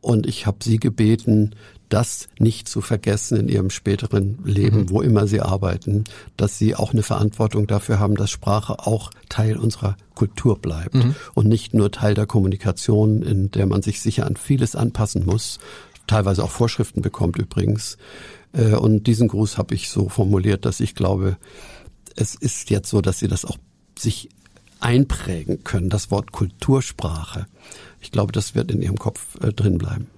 Und ich habe sie gebeten, das nicht zu vergessen in ihrem späteren Leben, mhm. wo immer sie arbeiten, dass sie auch eine Verantwortung dafür haben, dass Sprache auch Teil unserer Kultur bleibt mhm. und nicht nur Teil der Kommunikation, in der man sich sicher an vieles anpassen muss, teilweise auch Vorschriften bekommt übrigens. Äh, und diesen Gruß habe ich so formuliert, dass ich glaube, es ist jetzt so, dass sie das auch sich einprägen können, das Wort Kultursprache. Ich glaube, das wird in ihrem Kopf äh, drin bleiben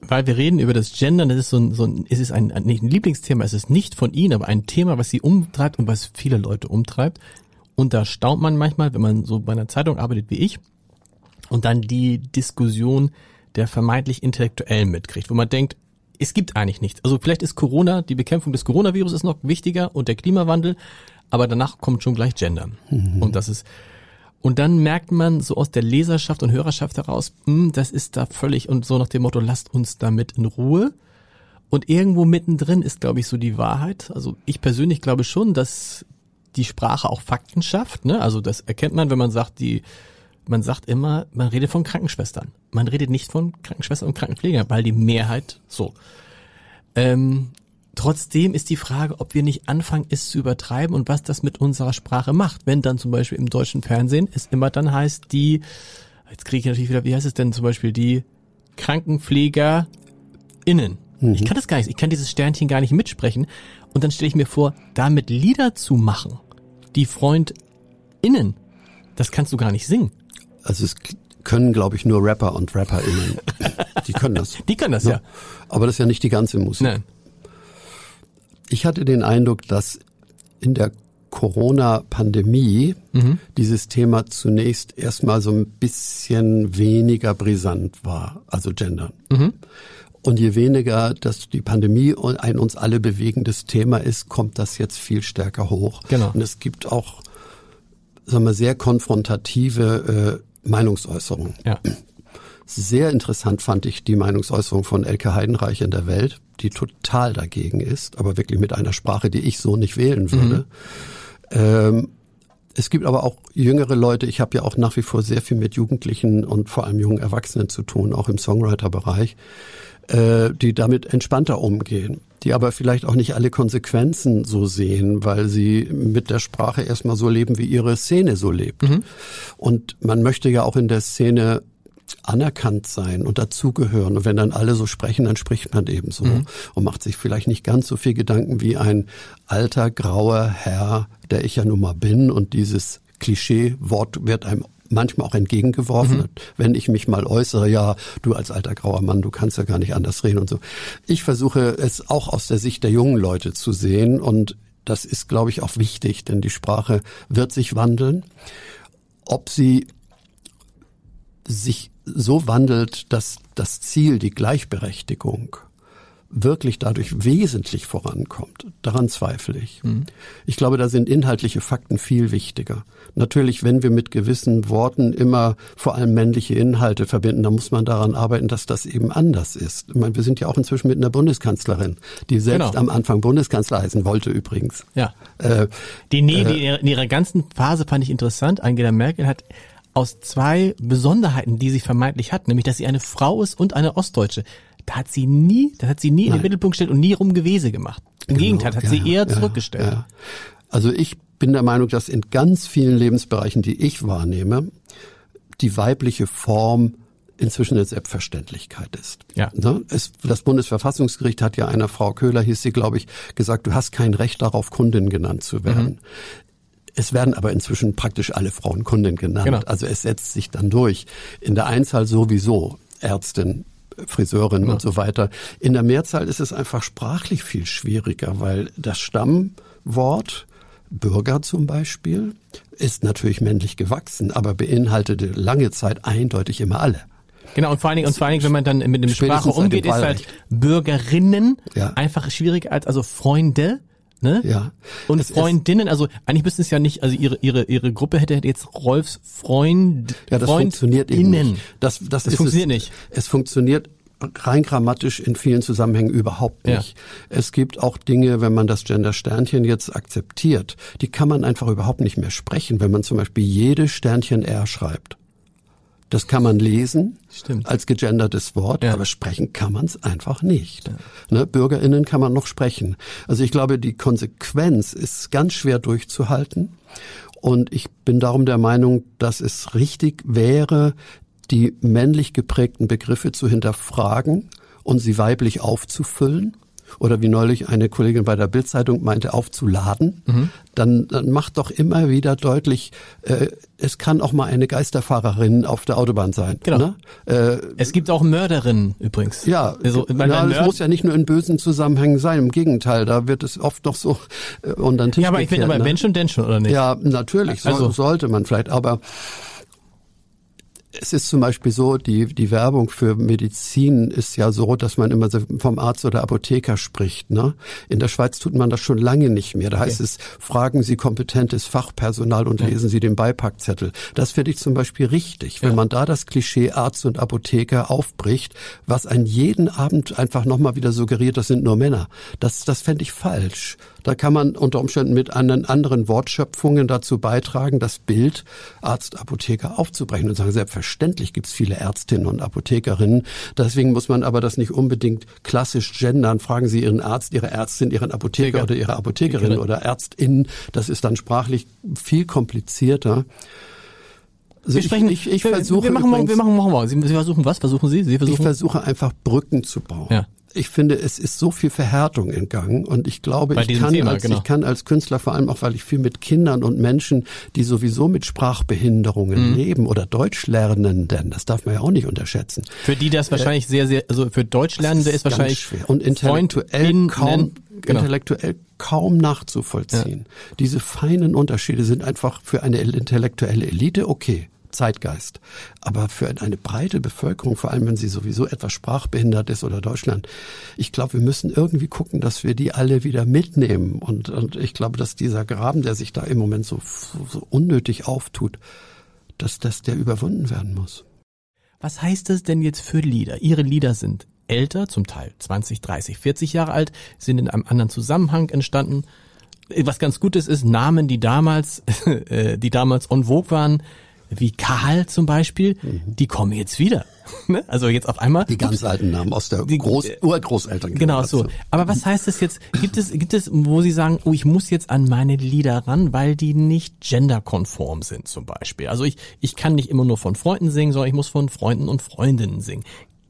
weil wir reden über das Gendern, das ist so ein, so ein es ist ein, nicht ein Lieblingsthema, es ist nicht von Ihnen, aber ein Thema, was Sie umtreibt und was viele Leute umtreibt. Und da staunt man manchmal, wenn man so bei einer Zeitung arbeitet wie ich und dann die Diskussion der vermeintlich Intellektuellen mitkriegt, wo man denkt, es gibt eigentlich nichts. Also vielleicht ist Corona, die Bekämpfung des Coronavirus ist noch wichtiger und der Klimawandel, aber danach kommt schon gleich Gender. Mhm. Und das ist, und dann merkt man so aus der Leserschaft und Hörerschaft heraus, hm, das ist da völlig und so nach dem Motto, lasst uns damit in Ruhe. Und irgendwo mittendrin ist, glaube ich, so die Wahrheit. Also ich persönlich glaube schon, dass die Sprache auch Fakten schafft. Ne? Also das erkennt man, wenn man sagt, die, man sagt immer, man redet von Krankenschwestern. Man redet nicht von Krankenschwestern und Krankenpflegern, weil die Mehrheit so. Ähm, Trotzdem ist die Frage, ob wir nicht anfangen, es zu übertreiben und was das mit unserer Sprache macht. Wenn dann zum Beispiel im deutschen Fernsehen es immer dann heißt, die, jetzt kriege ich natürlich wieder, wie heißt es denn zum Beispiel, die KrankenpflegerInnen. Mhm. Ich kann das gar nicht, ich kann dieses Sternchen gar nicht mitsprechen. Und dann stelle ich mir vor, damit Lieder zu machen, die FreundInnen, das kannst du gar nicht singen. Also es können, glaube ich, nur Rapper und RapperInnen. Die können das. Die können das, ja. ja. Aber das ist ja nicht die ganze Musik. Nein. Ich hatte den Eindruck, dass in der Corona-Pandemie mhm. dieses Thema zunächst erstmal so ein bisschen weniger brisant war, also Gendern. Mhm. Und je weniger dass die Pandemie ein uns alle bewegendes Thema ist, kommt das jetzt viel stärker hoch. Genau. Und es gibt auch, sagen wir, sehr konfrontative äh, Meinungsäußerungen. Ja. Sehr interessant fand ich die Meinungsäußerung von Elke Heidenreich in der Welt, die total dagegen ist, aber wirklich mit einer Sprache, die ich so nicht wählen würde. Mhm. Ähm, es gibt aber auch jüngere Leute. Ich habe ja auch nach wie vor sehr viel mit Jugendlichen und vor allem jungen Erwachsenen zu tun, auch im Songwriter-Bereich, äh, die damit entspannter umgehen, die aber vielleicht auch nicht alle Konsequenzen so sehen, weil sie mit der Sprache erstmal so leben, wie ihre Szene so lebt. Mhm. Und man möchte ja auch in der Szene anerkannt sein und dazugehören. Und wenn dann alle so sprechen, dann spricht man eben so mhm. und macht sich vielleicht nicht ganz so viel Gedanken wie ein alter, grauer Herr, der ich ja nun mal bin. Und dieses Klischee-Wort wird einem manchmal auch entgegengeworfen, mhm. wenn ich mich mal äußere, ja, du als alter grauer Mann, du kannst ja gar nicht anders reden und so. Ich versuche es auch aus der Sicht der jungen Leute zu sehen und das ist, glaube ich, auch wichtig, denn die Sprache wird sich wandeln. Ob sie sich so wandelt, dass das Ziel, die Gleichberechtigung, wirklich dadurch wesentlich vorankommt. Daran zweifle ich. Mhm. Ich glaube, da sind inhaltliche Fakten viel wichtiger. Natürlich, wenn wir mit gewissen Worten immer vor allem männliche Inhalte verbinden, dann muss man daran arbeiten, dass das eben anders ist. Ich meine, wir sind ja auch inzwischen mit einer Bundeskanzlerin, die selbst genau. am Anfang Bundeskanzler heißen wollte übrigens. Ja. Äh, die, nee, äh, in ihrer ganzen Phase fand ich interessant. Angela Merkel hat aus zwei Besonderheiten, die sie vermeintlich hat, nämlich dass sie eine Frau ist und eine Ostdeutsche da hat sie nie, da hat sie nie Nein. in den Mittelpunkt gestellt und nie rumgewese gemacht. Im genau, Gegenteil, hat ja, sie eher ja, zurückgestellt. Ja. Also ich bin der Meinung, dass in ganz vielen Lebensbereichen, die ich wahrnehme, die weibliche Form inzwischen eine Selbstverständlichkeit ist. Ja. Ne? Es, das Bundesverfassungsgericht hat ja einer Frau Köhler, hieß sie, glaube ich, gesagt, du hast kein Recht darauf, Kundin genannt zu werden. Mhm. Es werden aber inzwischen praktisch alle Frauen Kundin genannt. Genau. Also es setzt sich dann durch. In der Einzahl sowieso Ärztin, Friseurin ja. und so weiter. In der Mehrzahl ist es einfach sprachlich viel schwieriger, weil das Stammwort Bürger zum Beispiel ist natürlich männlich gewachsen, aber beinhaltete lange Zeit eindeutig immer alle. Genau, und vor allen Dingen, und vor allen Dingen, wenn man dann mit dem Sprache umgeht, ist halt Bürgerinnen ja. einfach schwieriger als also Freunde. Ne? Ja. Und es Freundinnen, also eigentlich müssten es ja nicht, also ihre ihre ihre Gruppe hätte jetzt Rolfs Freund. Ja, das funktioniert eben nicht. Das das, das funktioniert es, nicht. Es funktioniert rein grammatisch in vielen Zusammenhängen überhaupt nicht. Ja. Es gibt auch Dinge, wenn man das Gender-Sternchen jetzt akzeptiert, die kann man einfach überhaupt nicht mehr sprechen, wenn man zum Beispiel jedes Sternchen R schreibt. Das kann man lesen Stimmt. als gegendertes Wort, ja. aber sprechen kann man es einfach nicht. Ja. Ne, BürgerInnen kann man noch sprechen. Also ich glaube, die Konsequenz ist ganz schwer durchzuhalten. Und ich bin darum der Meinung, dass es richtig wäre, die männlich geprägten Begriffe zu hinterfragen und sie weiblich aufzufüllen oder wie neulich eine Kollegin bei der Bildzeitung meinte, aufzuladen, mhm. dann, dann macht doch immer wieder deutlich, äh, es kann auch mal eine Geisterfahrerin auf der Autobahn sein. Genau. Ne? Äh, es gibt auch Mörderinnen übrigens. Ja, also, ja es muss ja nicht nur in bösen Zusammenhängen sein. Im Gegenteil, da wird es oft noch so äh, unter den Tisch Ja, aber ich finde, ne? wenn schon, denn schon, oder nicht? Ja, natürlich, also, so, sollte man vielleicht, aber es ist zum Beispiel so, die, die Werbung für Medizin ist ja so, dass man immer vom Arzt oder Apotheker spricht. Ne? In der Schweiz tut man das schon lange nicht mehr. Da heißt okay. es, fragen Sie kompetentes Fachpersonal und ja. lesen Sie den Beipackzettel. Das finde ich zum Beispiel richtig. Wenn man da das Klischee Arzt und Apotheker aufbricht, was einen jeden Abend einfach nochmal wieder suggeriert, das sind nur Männer. Das, das fände ich falsch. Da kann man unter Umständen mit anderen Wortschöpfungen dazu beitragen, das Bild Arzt, Apotheker aufzubrechen und sagen, selbstverständlich gibt es viele Ärztinnen und Apothekerinnen. Deswegen muss man aber das nicht unbedingt klassisch gendern. Fragen Sie Ihren Arzt, Ihre Ärztin, Ihren Apotheker oder Ihre Apothekerin oder Ärztin. Das ist dann sprachlich viel komplizierter. Also wir sprechen, ich, ich, ich versuche. Wir machen, übrigens, wir machen, machen wir. Sie, Sie versuchen was? Versuchen Sie? Sie versuchen? Ich versuche einfach Brücken zu bauen. Ja ich finde, es ist so viel Verhärtung in Gang und ich glaube, Bei ich kann, Thema, als, genau. ich kann als Künstler, vor allem auch, weil ich viel mit Kindern und Menschen, die sowieso mit Sprachbehinderungen mhm. leben oder Deutsch lernen, denn das darf man ja auch nicht unterschätzen. Für die das wahrscheinlich äh, sehr, sehr, also für Deutschlernende ist, ist wahrscheinlich schwer und intellektuell kaum, genau. intellektuell kaum nachzuvollziehen. Ja. Diese feinen Unterschiede sind einfach für eine intellektuelle Elite okay. Zeitgeist. Aber für eine breite Bevölkerung, vor allem wenn sie sowieso etwas sprachbehindert ist oder Deutschland, ich glaube, wir müssen irgendwie gucken, dass wir die alle wieder mitnehmen. Und, und ich glaube, dass dieser Graben, der sich da im Moment so, so unnötig auftut, dass, dass der überwunden werden muss. Was heißt das denn jetzt für Lieder? Ihre Lieder sind älter, zum Teil 20, 30, 40 Jahre alt, sind in einem anderen Zusammenhang entstanden. Was ganz Gutes ist, Namen, die damals, äh, die damals on vogue waren, wie Karl zum Beispiel, mhm. die kommen jetzt wieder. Ne? also jetzt auf einmal. Die ganz alten Namen aus der die, Groß Urgroßeltern. Genau so. Aber was heißt das jetzt? Gibt es, gibt es, wo Sie sagen, oh, ich muss jetzt an meine Lieder ran, weil die nicht genderkonform sind zum Beispiel. Also ich, ich kann nicht immer nur von Freunden singen, sondern ich muss von Freunden und Freundinnen singen.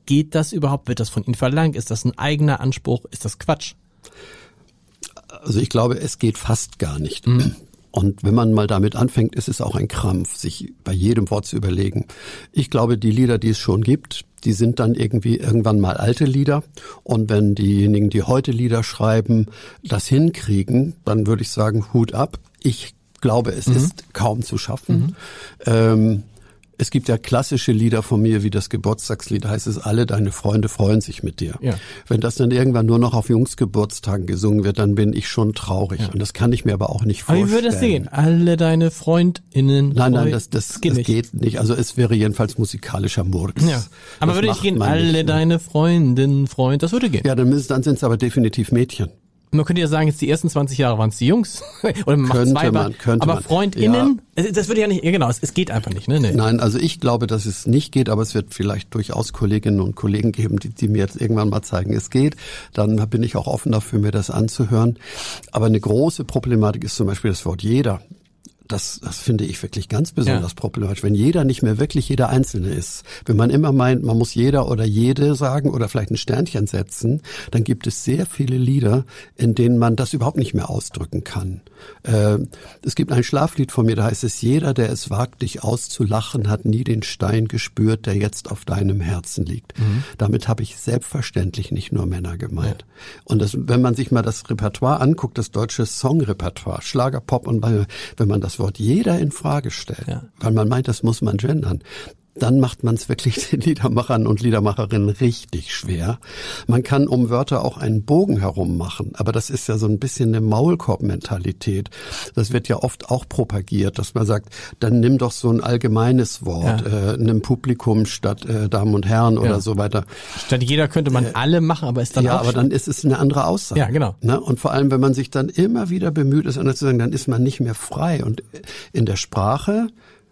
Geht das überhaupt? Wird das von Ihnen verlangt? Ist das ein eigener Anspruch? Ist das Quatsch? Also ich glaube, es geht fast gar nicht. Mhm. Und wenn man mal damit anfängt, ist es auch ein Krampf, sich bei jedem Wort zu überlegen. Ich glaube, die Lieder, die es schon gibt, die sind dann irgendwie irgendwann mal alte Lieder. Und wenn diejenigen, die heute Lieder schreiben, das hinkriegen, dann würde ich sagen, Hut ab. Ich glaube, es mhm. ist kaum zu schaffen. Mhm. Ähm, es gibt ja klassische Lieder von mir, wie das Geburtstagslied heißt es, alle deine Freunde freuen sich mit dir. Ja. Wenn das dann irgendwann nur noch auf Jungsgeburtstagen gesungen wird, dann bin ich schon traurig. Ja. Und das kann ich mir aber auch nicht vorstellen. Aber wie würde das sehen? Alle deine Freundinnen. Nein, nein, das, das, das, geht, das nicht. geht, nicht. Also es wäre jedenfalls musikalischer Murks. Ja. Aber das würde ich gehen, alle deine Freundinnen, Freund, das würde gehen. Ja, dann, dann sind es aber definitiv Mädchen. Man könnte ja sagen, jetzt die ersten 20 Jahre waren es die Jungs. Oder man könnte macht zwei, man, könnte aber man. FreundInnen, ja. das würde ja nicht, ja genau, es, es geht einfach nicht. Ne? Nee. Nein, also ich glaube, dass es nicht geht, aber es wird vielleicht durchaus Kolleginnen und Kollegen geben, die, die mir jetzt irgendwann mal zeigen, es geht. Dann bin ich auch offen dafür, mir das anzuhören. Aber eine große Problematik ist zum Beispiel das Wort jeder das, das finde ich wirklich ganz besonders ja. problematisch, wenn jeder nicht mehr wirklich jeder Einzelne ist. Wenn man immer meint, man muss jeder oder jede sagen oder vielleicht ein Sternchen setzen, dann gibt es sehr viele Lieder, in denen man das überhaupt nicht mehr ausdrücken kann. Äh, es gibt ein Schlaflied von mir, da heißt es, jeder, der es wagt, dich auszulachen, hat nie den Stein gespürt, der jetzt auf deinem Herzen liegt. Mhm. Damit habe ich selbstverständlich nicht nur Männer gemeint. Ja. Und das, wenn man sich mal das Repertoire anguckt, das deutsche Songrepertoire, Schlager, Pop und wenn man das Wort jeder in Frage stellt, ja. weil man meint, das muss man gendern, dann macht man es wirklich den Liedermachern und Liedermacherinnen richtig schwer. Man kann um Wörter auch einen Bogen herum machen, aber das ist ja so ein bisschen eine Maulkorb-Mentalität. Das wird ja oft auch propagiert, dass man sagt, dann nimm doch so ein allgemeines Wort, ja. äh, nimm Publikum statt äh, Damen und Herren ja. oder so weiter. Statt jeder könnte man äh, alle machen, aber ist dann ja, aber dann ist es eine andere Aussage. Ja, genau. Ne? Und vor allem, wenn man sich dann immer wieder bemüht, es anders zu sagen, dann ist man nicht mehr frei und in der Sprache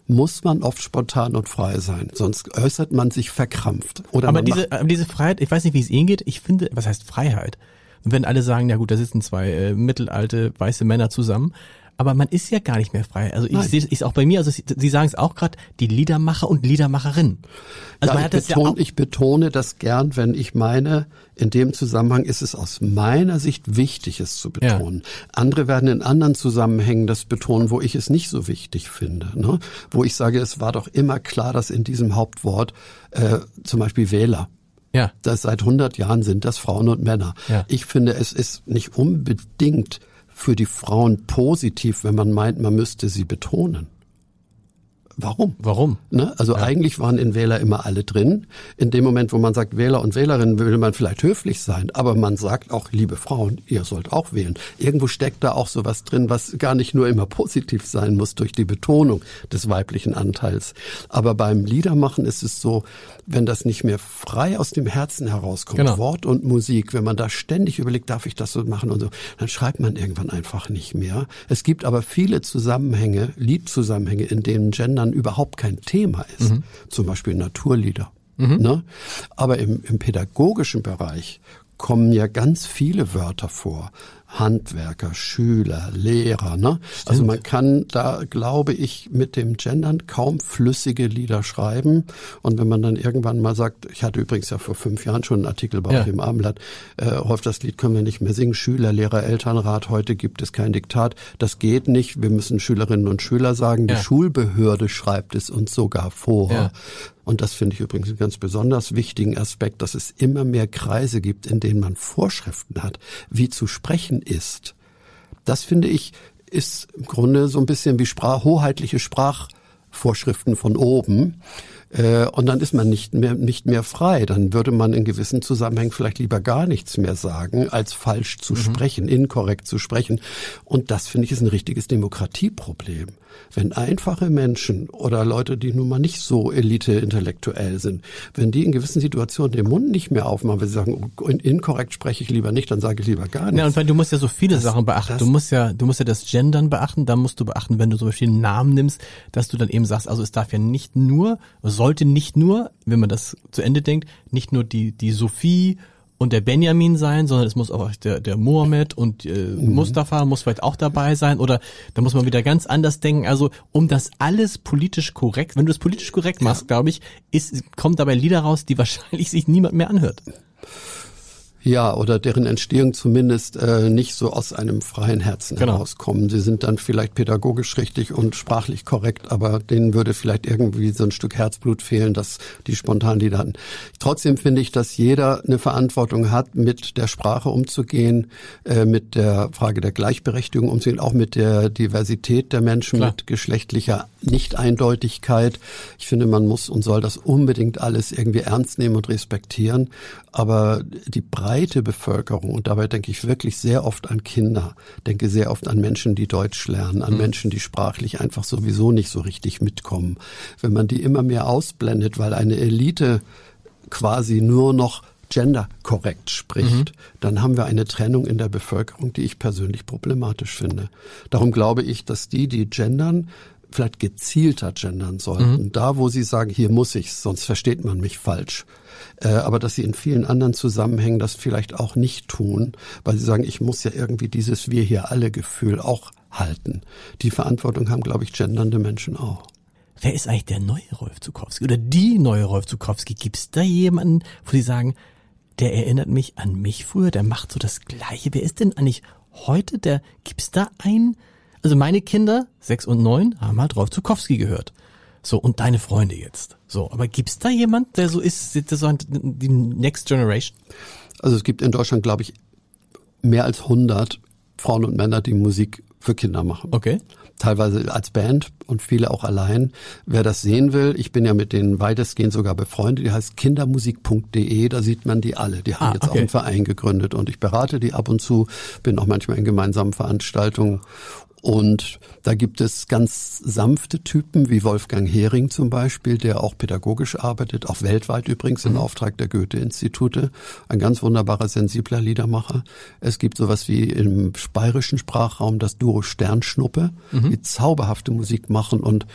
muss man oft spontan und frei sein, sonst äußert man sich verkrampft. Oder aber diese, aber diese Freiheit, ich weiß nicht, wie es Ihnen geht, ich finde, was heißt Freiheit? Und wenn alle sagen, ja gut, da sitzen zwei äh, mittelalte weiße Männer zusammen, aber man ist ja gar nicht mehr frei. Also ich sehe es auch bei mir, also Sie, sagen es auch gerade, die Liedermacher und Liedermacherinnen. Also ja, man hat ich, das betone, ja ich betone das gern, wenn ich meine, in dem Zusammenhang ist es aus meiner Sicht wichtig, es zu betonen. Ja. Andere werden in anderen Zusammenhängen das betonen, wo ich es nicht so wichtig finde. Ne? Wo ich sage, es war doch immer klar, dass in diesem Hauptwort äh, zum Beispiel Wähler ja. Das seit 100 Jahren sind das Frauen und Männer. Ja. Ich finde, es ist nicht unbedingt für die Frauen positiv, wenn man meint, man müsste sie betonen. Warum? Warum? Ne? Also ja. eigentlich waren in Wähler immer alle drin. In dem Moment, wo man sagt Wähler und Wählerinnen, will man vielleicht höflich sein, aber man sagt auch, liebe Frauen, ihr sollt auch wählen. Irgendwo steckt da auch sowas drin, was gar nicht nur immer positiv sein muss durch die Betonung des weiblichen Anteils. Aber beim Liedermachen ist es so, wenn das nicht mehr frei aus dem Herzen herauskommt, genau. Wort und Musik, wenn man da ständig überlegt, darf ich das so machen und so, dann schreibt man irgendwann einfach nicht mehr. Es gibt aber viele Zusammenhänge, Liedzusammenhänge, in denen Gender dann überhaupt kein Thema ist. Mhm. Zum Beispiel Naturlieder. Mhm. Ne? Aber im, im pädagogischen Bereich kommen ja ganz viele Wörter vor. Handwerker, Schüler, Lehrer. Ne? Also man kann da, glaube ich, mit dem Gendern kaum flüssige Lieder schreiben. Und wenn man dann irgendwann mal sagt, ich hatte übrigens ja vor fünf Jahren schon einen Artikel bei ja. euch im Abendblatt, äh, Rolf, das Lied können wir nicht mehr singen. Schüler, Lehrer, Elternrat, heute gibt es kein Diktat. Das geht nicht. Wir müssen Schülerinnen und Schüler sagen, ja. die Schulbehörde schreibt es uns sogar vor. Ja. Und das finde ich übrigens einen ganz besonders wichtigen Aspekt, dass es immer mehr Kreise gibt, in denen man Vorschriften hat, wie zu sprechen ist. Das finde ich ist im Grunde so ein bisschen wie Sprach, hoheitliche Sprachvorschriften von oben. Äh, und dann ist man nicht mehr, nicht mehr frei. Dann würde man in gewissen Zusammenhängen vielleicht lieber gar nichts mehr sagen, als falsch zu mhm. sprechen, inkorrekt zu sprechen. Und das finde ich ist ein richtiges Demokratieproblem. Wenn einfache Menschen oder Leute, die nun mal nicht so elite-intellektuell sind, wenn die in gewissen Situationen den Mund nicht mehr aufmachen, wenn sie sagen, oh, inkorrekt spreche ich lieber nicht, dann sage ich lieber gar nichts. Ja, und weil du musst ja so viele das, Sachen beachten. Du musst ja, du musst ja das Gendern beachten, dann musst du beachten, wenn du zum Beispiel einen Namen nimmst, dass du dann eben sagst, also es darf ja nicht nur, sollte nicht nur, wenn man das zu Ende denkt, nicht nur die, die Sophie und der Benjamin sein, sondern es muss auch der, der Mohammed und äh, mhm. Mustafa muss vielleicht auch dabei sein oder da muss man wieder ganz anders denken. Also um das alles politisch korrekt, wenn du es politisch korrekt machst, ja. glaube ich, ist, kommt dabei Lieder raus, die wahrscheinlich sich niemand mehr anhört. Ja, oder deren Entstehung zumindest äh, nicht so aus einem freien Herzen Genau. herauskommen. Sie sind dann vielleicht pädagogisch richtig und sprachlich korrekt, aber denen würde vielleicht irgendwie so ein Stück Herzblut fehlen, dass die spontan die hatten. Trotzdem finde ich, dass jeder eine Verantwortung hat, mit der Sprache umzugehen, äh, mit der Frage der Gleichberechtigung umzugehen, auch mit der Diversität der Menschen, Klar. mit geschlechtlicher Nicht-Eindeutigkeit. Ich finde, man muss und soll das unbedingt alles irgendwie ernst nehmen und respektieren. Aber die breite Bevölkerung, und dabei denke ich wirklich sehr oft an Kinder, denke sehr oft an Menschen, die Deutsch lernen, an Menschen, die sprachlich einfach sowieso nicht so richtig mitkommen. Wenn man die immer mehr ausblendet, weil eine Elite quasi nur noch genderkorrekt spricht, dann haben wir eine Trennung in der Bevölkerung, die ich persönlich problematisch finde. Darum glaube ich, dass die, die gendern, vielleicht gezielter gendern sollten. Da, wo sie sagen, hier muss ich's, sonst versteht man mich falsch. Äh, aber dass sie in vielen anderen Zusammenhängen das vielleicht auch nicht tun, weil sie sagen, ich muss ja irgendwie dieses Wir hier alle Gefühl auch halten. Die Verantwortung haben, glaube ich, gendernde Menschen auch. Wer ist eigentlich der neue Rolf Zukowski oder die neue Rolf Zukowski? Gibt's da jemanden, wo die sagen, der erinnert mich an mich früher, der macht so das Gleiche. Wer ist denn eigentlich heute der, gibt's da einen? Also meine Kinder, sechs und neun, haben halt Rolf Zukowski gehört. So, und deine Freunde jetzt. So, aber gibt's da jemand, der so ist, der so die Next Generation? Also es gibt in Deutschland, glaube ich, mehr als 100 Frauen und Männer, die Musik für Kinder machen. Okay. Teilweise als Band und viele auch allein. Wer das sehen will, ich bin ja mit denen weitestgehend sogar befreundet, die heißt kindermusik.de, da sieht man die alle. Die haben Ah, jetzt auch okay. einen Verein gegründet und ich berate die ab und zu, bin auch manchmal in gemeinsamen Veranstaltungen. Und da gibt es ganz sanfte Typen wie Wolfgang Hering zum Beispiel, der auch pädagogisch arbeitet, auch weltweit übrigens im Auftrag der Goethe-Institute. Ein ganz wunderbarer, sensibler Liedermacher. Es gibt sowas wie im bayerischen Sprachraum das Duo Sternschnuppe, die zauberhafte Musik machen und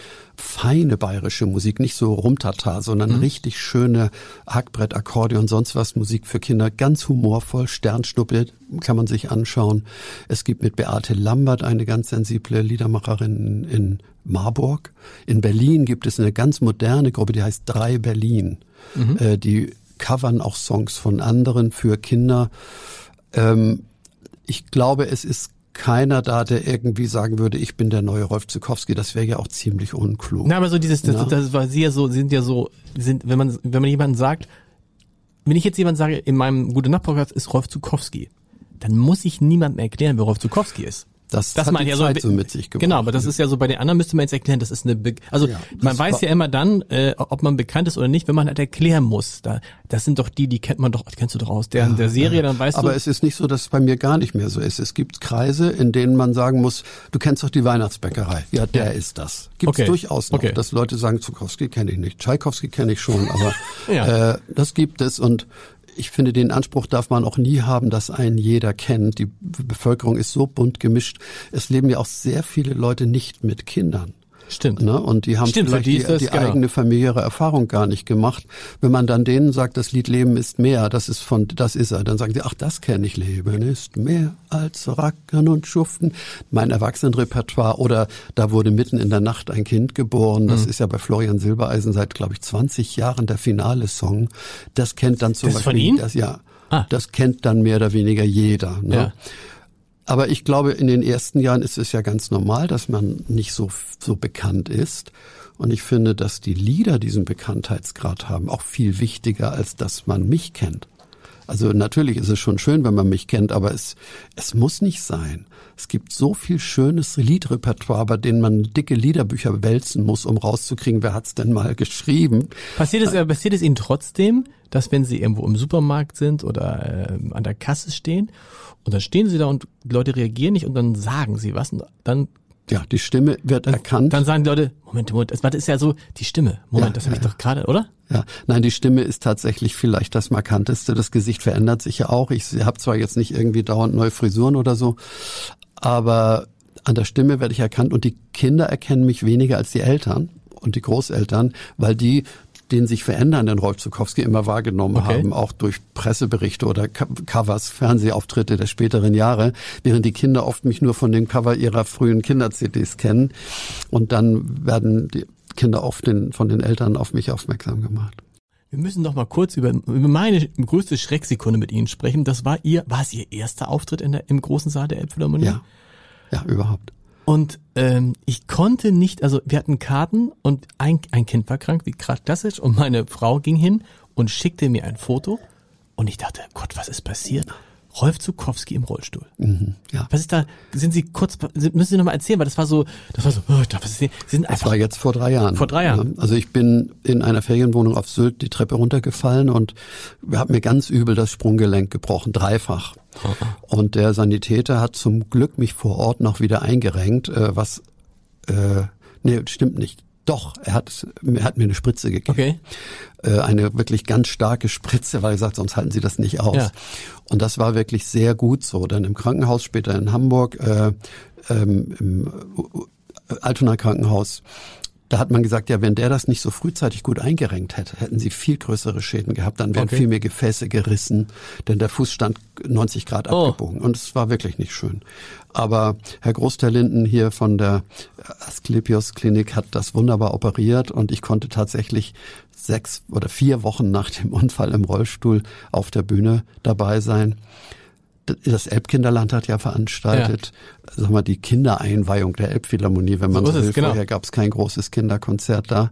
feine bayerische Musik, nicht so rumtata, sondern richtig schöne Hackbrett, Akkordeon, sonst was Musik für Kinder, ganz humorvoll, Sternschnuppe kann man sich anschauen. Es gibt mit Beate Lambert eine ganz sensible Liedermacherin in Marburg. In Berlin gibt es eine ganz moderne Gruppe, die heißt Drei Berlin. Äh, die covern auch Songs von anderen für Kinder. Ähm, ich glaube, es ist keiner da, der irgendwie sagen würde, ich bin der neue Rolf Zukowski. Das wäre ja auch ziemlich unklug. Na, aber so dieses, das, Ja. das war sie ja so, sind ja so, sind, wenn man, wenn man jemanden sagt, wenn ich jetzt jemand sage, in meinem Gute Nacht Podcast ist Rolf Zukowski, dann muss ich niemandem erklären, wer Rolf Zukowski ist. Das, Das hat ich ja Zeit so, so mit sich gebracht. Genau, aber das ist ja so bei den anderen müsste man jetzt erklären, das ist eine, Be also Ja, man weiß ja immer dann, äh, ob man bekannt ist oder nicht, wenn man halt erklären muss. Da, das sind doch die, die kennt man doch, kennst du doch aus der, der Serie, dann weißt Aber du. es ist nicht so, dass es bei mir gar nicht mehr so ist. Es gibt Kreise, in denen man sagen muss, du kennst doch die Weihnachtsbäckerei. Ja, der ist das. Gibt es Okay. durchaus noch, Okay. dass Leute sagen, Zukowski kenne ich nicht, Tschaikowski kenne ich schon, aber Ja. äh, das gibt es und ich finde, den Anspruch darf man auch nie haben, dass einen jeder kennt. Die Bevölkerung ist so bunt gemischt. Es leben ja auch sehr viele Leute nicht mit Kindern. Stimmt. Ne? Und die haben Stimmt, vielleicht die das- die genau. eigene familiäre Erfahrung gar nicht gemacht. Wenn man dann denen sagt, das Lied Leben ist mehr, das ist von, das ist er, dann sagen sie, ach, das kenne ich. Leben ist mehr als Rackern und Schuften. Mein Erwachsenenrepertoire oder da wurde mitten in der Nacht ein Kind geboren. Mhm. Das ist ja bei Florian Silbereisen seit, glaube ich, 20 Jahren der finale Song. Das kennt dann zum Das ist von Beispiel, ihm? das, ja, Ah. das kennt dann mehr oder weniger jeder. Ne? Ja. Aber ich glaube, in den ersten Jahren ist es ja ganz normal, dass man nicht so, so bekannt ist. Und ich finde, dass die Lieder diesen Bekanntheitsgrad haben, auch viel wichtiger, als dass man mich kennt. Also natürlich ist es schon schön, wenn man mich kennt, aber es, es muss nicht sein. Es gibt so viel schönes Liedrepertoire, bei denen man dicke Liederbücher wälzen muss, um rauszukriegen, wer hat's denn mal geschrieben. Passiert es, äh, passiert es Ihnen trotzdem, dass wenn Sie irgendwo im Supermarkt sind oder äh, an der Kasse stehen und dann stehen Sie da und Leute reagieren nicht und dann sagen Sie was und dann Ja, die Stimme wird erkannt. dann sagen die Leute, Moment, Moment, das, ist ja so die Stimme. Moment, Ja, das habe ich ja, doch gerade, oder? Ja, nein, die Stimme ist tatsächlich vielleicht das Markanteste. Das Gesicht verändert sich ja auch. Ich habe zwar jetzt nicht irgendwie dauernd neue Frisuren oder so, aber an der Stimme werde ich erkannt und die Kinder erkennen mich weniger als die Eltern und die Großeltern, weil die den sich verändernden Rolf Zukowski immer wahrgenommen Okay. haben, auch durch Presseberichte oder Co- Covers, Fernsehauftritte der späteren Jahre, während die Kinder oft mich nur von dem Cover ihrer frühen Kinder-CDs kennen. Und dann werden die Kinder oft den, von den Eltern auf mich aufmerksam gemacht. Wir müssen noch mal kurz über, über meine größte Schrecksekunde mit Ihnen sprechen. Das war Ihr, war es Ihr erster Auftritt in der, im großen Saal der Elbphilharmonie? Ja, ja, überhaupt. Und ähm, ich konnte nicht, also wir hatten Karten und ein, ein Kind war krank, wie gerade klassisch, und meine Frau ging hin und schickte mir ein Foto und ich dachte, Gott, was ist passiert? Rolf Zukowski im Rollstuhl. Mhm, ja. Was ist da? Sind Sie kurz, müssen Sie noch mal erzählen, weil das war so, das war so, oh, das, Sie sind einfach. Das war jetzt vor drei Jahren. Vor drei Jahren. Also ich bin in einer Ferienwohnung auf Sylt die Treppe runtergefallen und habe mir ganz übel das Sprunggelenk gebrochen, dreifach. Und der Sanitäter hat zum Glück mich vor Ort noch wieder eingerenkt, äh, was, äh, nee, stimmt nicht. Doch, er hat, er hat mir eine Spritze gegeben. Okay. Äh, eine wirklich ganz starke Spritze, weil er sagt, sonst halten Sie das nicht aus. Ja. Und das war wirklich sehr gut so. Dann im Krankenhaus, später in Hamburg, äh, ähm, im Altona Krankenhaus, da hat man gesagt, ja, wenn der das nicht so frühzeitig gut eingerenkt hätte, hätten sie viel größere Schäden gehabt, dann wären okay. viel mehr Gefäße gerissen, denn der Fuß stand 90 Grad oh. abgebogen und es war wirklich nicht schön. Aber Herr Großterlinden hier von der Asklepios Klinik hat das wunderbar operiert und ich konnte tatsächlich sechs oder vier Wochen nach dem Unfall im Rollstuhl auf der Bühne dabei sein das Elbkinderland hat ja veranstaltet, ja. sag mal, die Kindereinweihung der Elbphilharmonie, wenn man so, so will. Genau. Vorher gab es kein großes Kinderkonzert da.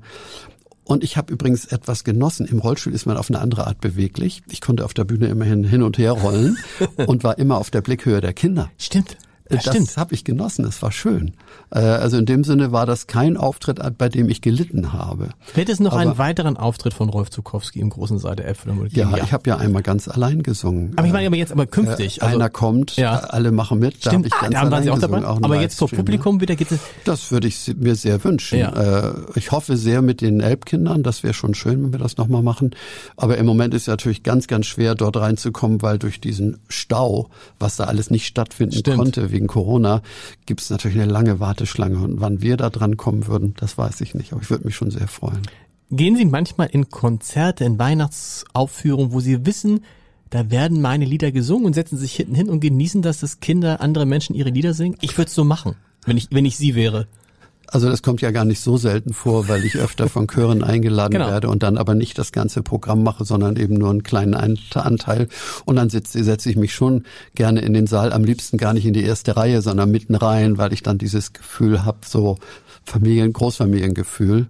Und ich habe übrigens etwas genossen. Im Rollstuhl ist man auf eine andere Art beweglich. Ich konnte auf der Bühne immerhin hin und her rollen und war immer auf der Blickhöhe der Kinder. Stimmt. Das, das habe ich genossen, es war schön. Äh, also in dem Sinne war das kein Auftritt, bei dem ich gelitten habe. Wird es noch Aber, einen weiteren Auftritt von Rolf Zukowski im großen Saal der Elbphilharmonie ja, ja, ich habe ja einmal ganz allein gesungen. Aber ich meine aber jetzt aber künftig. Äh, also, einer kommt, ja. alle machen mit, da habe ich ganz ah, allein Sie auch gesungen. Dabei? Auch aber jetzt vor Publikum wieder geht es. Das würde ich mir sehr wünschen. Ja. Äh, ich hoffe sehr mit den Elbkindern, das wäre schon schön, wenn wir das nochmal machen. Aber im Moment ist es natürlich ganz, ganz schwer, dort reinzukommen, weil durch diesen Stau, was da alles nicht stattfinden Stimmt. konnte wegen Corona, gibt es natürlich eine lange Warteschlange. Und wann wir da dran kommen würden, das weiß ich nicht. Aber ich würde mich schon sehr freuen. Gehen Sie manchmal in Konzerte, in Weihnachtsaufführungen, wo Sie wissen, da werden meine Lieder gesungen und setzen sich hinten hin und genießen das, dass Kinder, andere Menschen ihre Lieder singen? Ich würde es so machen, wenn ich, wenn ich Sie wäre. Also das kommt ja gar nicht so selten vor, weil ich öfter von Chören eingeladen genau. werde und dann aber nicht das ganze Programm mache, sondern eben nur einen kleinen Anteil. Und dann setze, setze ich mich schon gerne in den Saal, am liebsten gar nicht in die erste Reihe, sondern mitten rein, weil ich dann dieses Gefühl habe, so Familien, Großfamiliengefühl.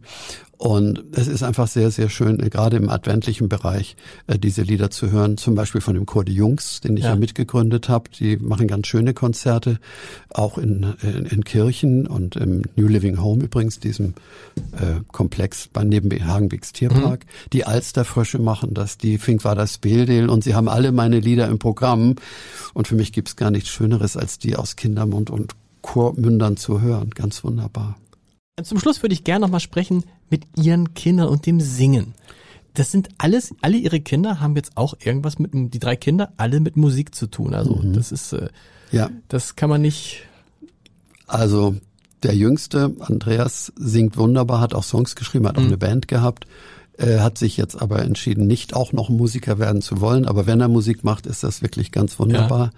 Und es ist einfach sehr, sehr schön, äh, gerade im adventlichen Bereich, äh, diese Lieder zu hören. Zum Beispiel von dem Chor die Jungs, den ich ja, ja mitgegründet habe. Die machen ganz schöne Konzerte, auch in, in, in, Kirchen und im New Living Home übrigens, diesem äh, Komplex bei neben Hagenbecks Tierpark. Mhm. Die Alsterfrösche machen das, die Fink war das Beldel und sie haben alle meine Lieder im Programm. Und für mich gibt's gar nichts Schöneres, als die aus Kindermund und Chormündern zu hören. Ganz wunderbar. Zum Schluss würde ich gerne noch mal sprechen mit Ihren Kindern und dem Singen. Das sind alles, alle Ihre Kinder haben jetzt auch irgendwas mit, die drei Kinder, alle mit Musik zu tun. Also mhm. das ist, äh, ja. das kann man nicht. Also der Jüngste, Andreas, singt wunderbar, hat auch Songs geschrieben, hat auch mhm. eine Band gehabt, äh, hat sich jetzt aber entschieden, nicht auch noch Musiker werden zu wollen. Aber wenn er Musik macht, ist das wirklich ganz wunderbar. Ja.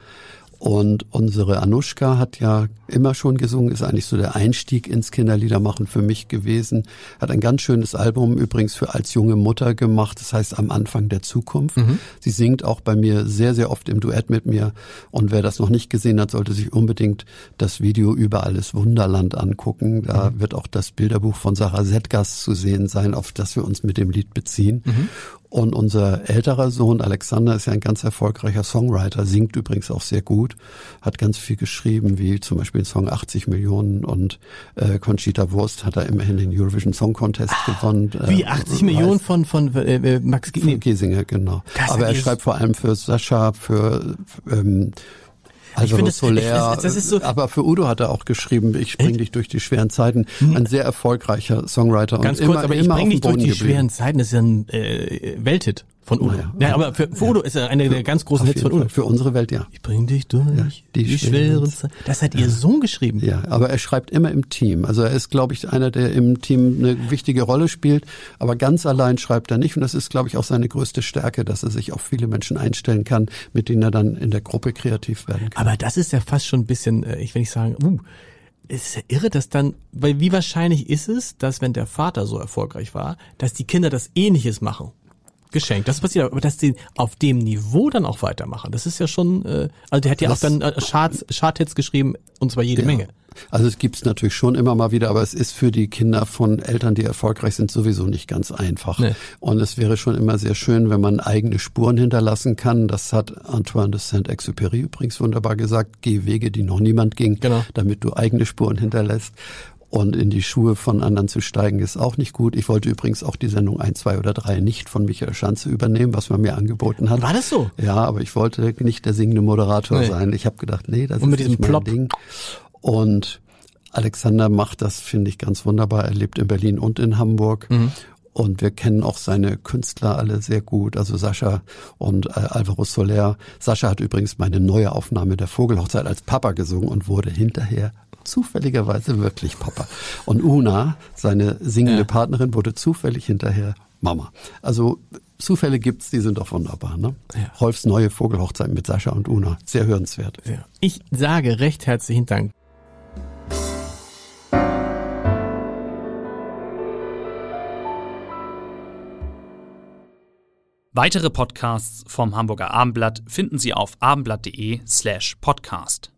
Und unsere Anushka hat ja immer schon gesungen, ist eigentlich so der Einstieg ins Kinderliedermachen für mich gewesen. Hat ein ganz schönes Album übrigens für als junge Mutter gemacht, das heißt am Anfang der Zukunft. Mhm. Sie singt auch bei mir sehr, sehr oft im Duett mit mir. Und wer das noch nicht gesehen hat, sollte sich unbedingt das Video über alles Wunderland angucken. Da mhm. wird auch das Bilderbuch von Sarah Setgas zu sehen sein, auf das wir uns mit dem Lied beziehen. Mhm. Und unser älterer Sohn Alexander ist ja ein ganz erfolgreicher Songwriter, singt übrigens auch sehr gut, hat ganz viel geschrieben, wie zum Beispiel den Song 80 Millionen und äh, Conchita Wurst hat er immerhin den Eurovision Song Contest ah, gewonnen. Äh, wie 80 Millionen von von äh, äh Max Giesinger, genau. Das Aber er schreibt vor allem für Sascha, für ähm, also ich Soler, das, das ist so, aber für Udo hat er auch geschrieben, ich bring dich durch die schweren Zeiten. Hm. Ein sehr erfolgreicher Songwriter. Ganz und kurz, immer, aber ich bring dich durch die geblieben. schweren Zeiten, das ist ja ein äh, Welthit von Udo. Ja, ja aber für, für Udo ist er einer der ganz großen Hits von Udo. Für unsere Welt, ja. Ich bring dich durch ja, die, die schweren Zeiten. Das hat ihr Sohn geschrieben. Ja, aber er schreibt immer im Team. Also er ist, glaube ich, einer, der im Team eine wichtige Rolle spielt, aber ganz allein schreibt er nicht. Und das ist, glaube ich, auch seine größte Stärke, dass er sich auf viele Menschen einstellen kann, mit denen er dann in der Gruppe kreativ werden kann. Aber das ist ja fast schon ein bisschen, äh, ich will nicht sagen, uh, es ist ja irre, dass dann, weil wie wahrscheinlich ist es, dass wenn der Vater so erfolgreich war, dass die Kinder das ähnliches machen? Geschenkt. Das passiert, aber dass die auf dem Niveau dann auch weitermachen, das ist ja schon, äh, also der hat ja das, auch dann äh, Charts, Charthits geschrieben und zwar jede ja. Menge. Also es gibt es natürlich schon immer mal wieder, aber es ist für die Kinder von Eltern, die erfolgreich sind, sowieso nicht ganz einfach. Nee. Und es wäre schon immer sehr schön, wenn man eigene Spuren hinterlassen kann. Das hat Antoine de Saint-Exupéry übrigens wunderbar gesagt. Geh Wege, die noch niemand ging, genau. damit du eigene Spuren hinterlässt. Und in die Schuhe von anderen zu steigen ist auch nicht gut. Ich wollte übrigens auch die Sendung 1, 2 oder 3 nicht von Michael Schanze übernehmen, was man mir angeboten hat. War das so? Ja, aber ich wollte nicht der singende Moderator nee. sein. Ich habe gedacht, nee, das Und ist nicht mein Plop. Ding. Und Alexander macht das, finde ich, ganz wunderbar. Er lebt in Berlin und in Hamburg. Mhm. Und wir kennen auch seine Künstler alle sehr gut, also Sascha und äh, Alvaro Soler. Sascha hat übrigens meine neue Aufnahme der Vogelhochzeit als Papa gesungen und wurde hinterher zufälligerweise wirklich Papa. Und Una, seine singende ja. Partnerin, wurde zufällig hinterher Mama. Also Zufälle gibt's, die sind doch wunderbar. Ne? Ja. Rolfs neue Vogelhochzeit mit Sascha und Una, sehr hörenswert. Ja. Ich sage recht herzlichen Dank. Weitere Podcasts vom Hamburger Abendblatt finden Sie auf abendblatt.de slash podcast.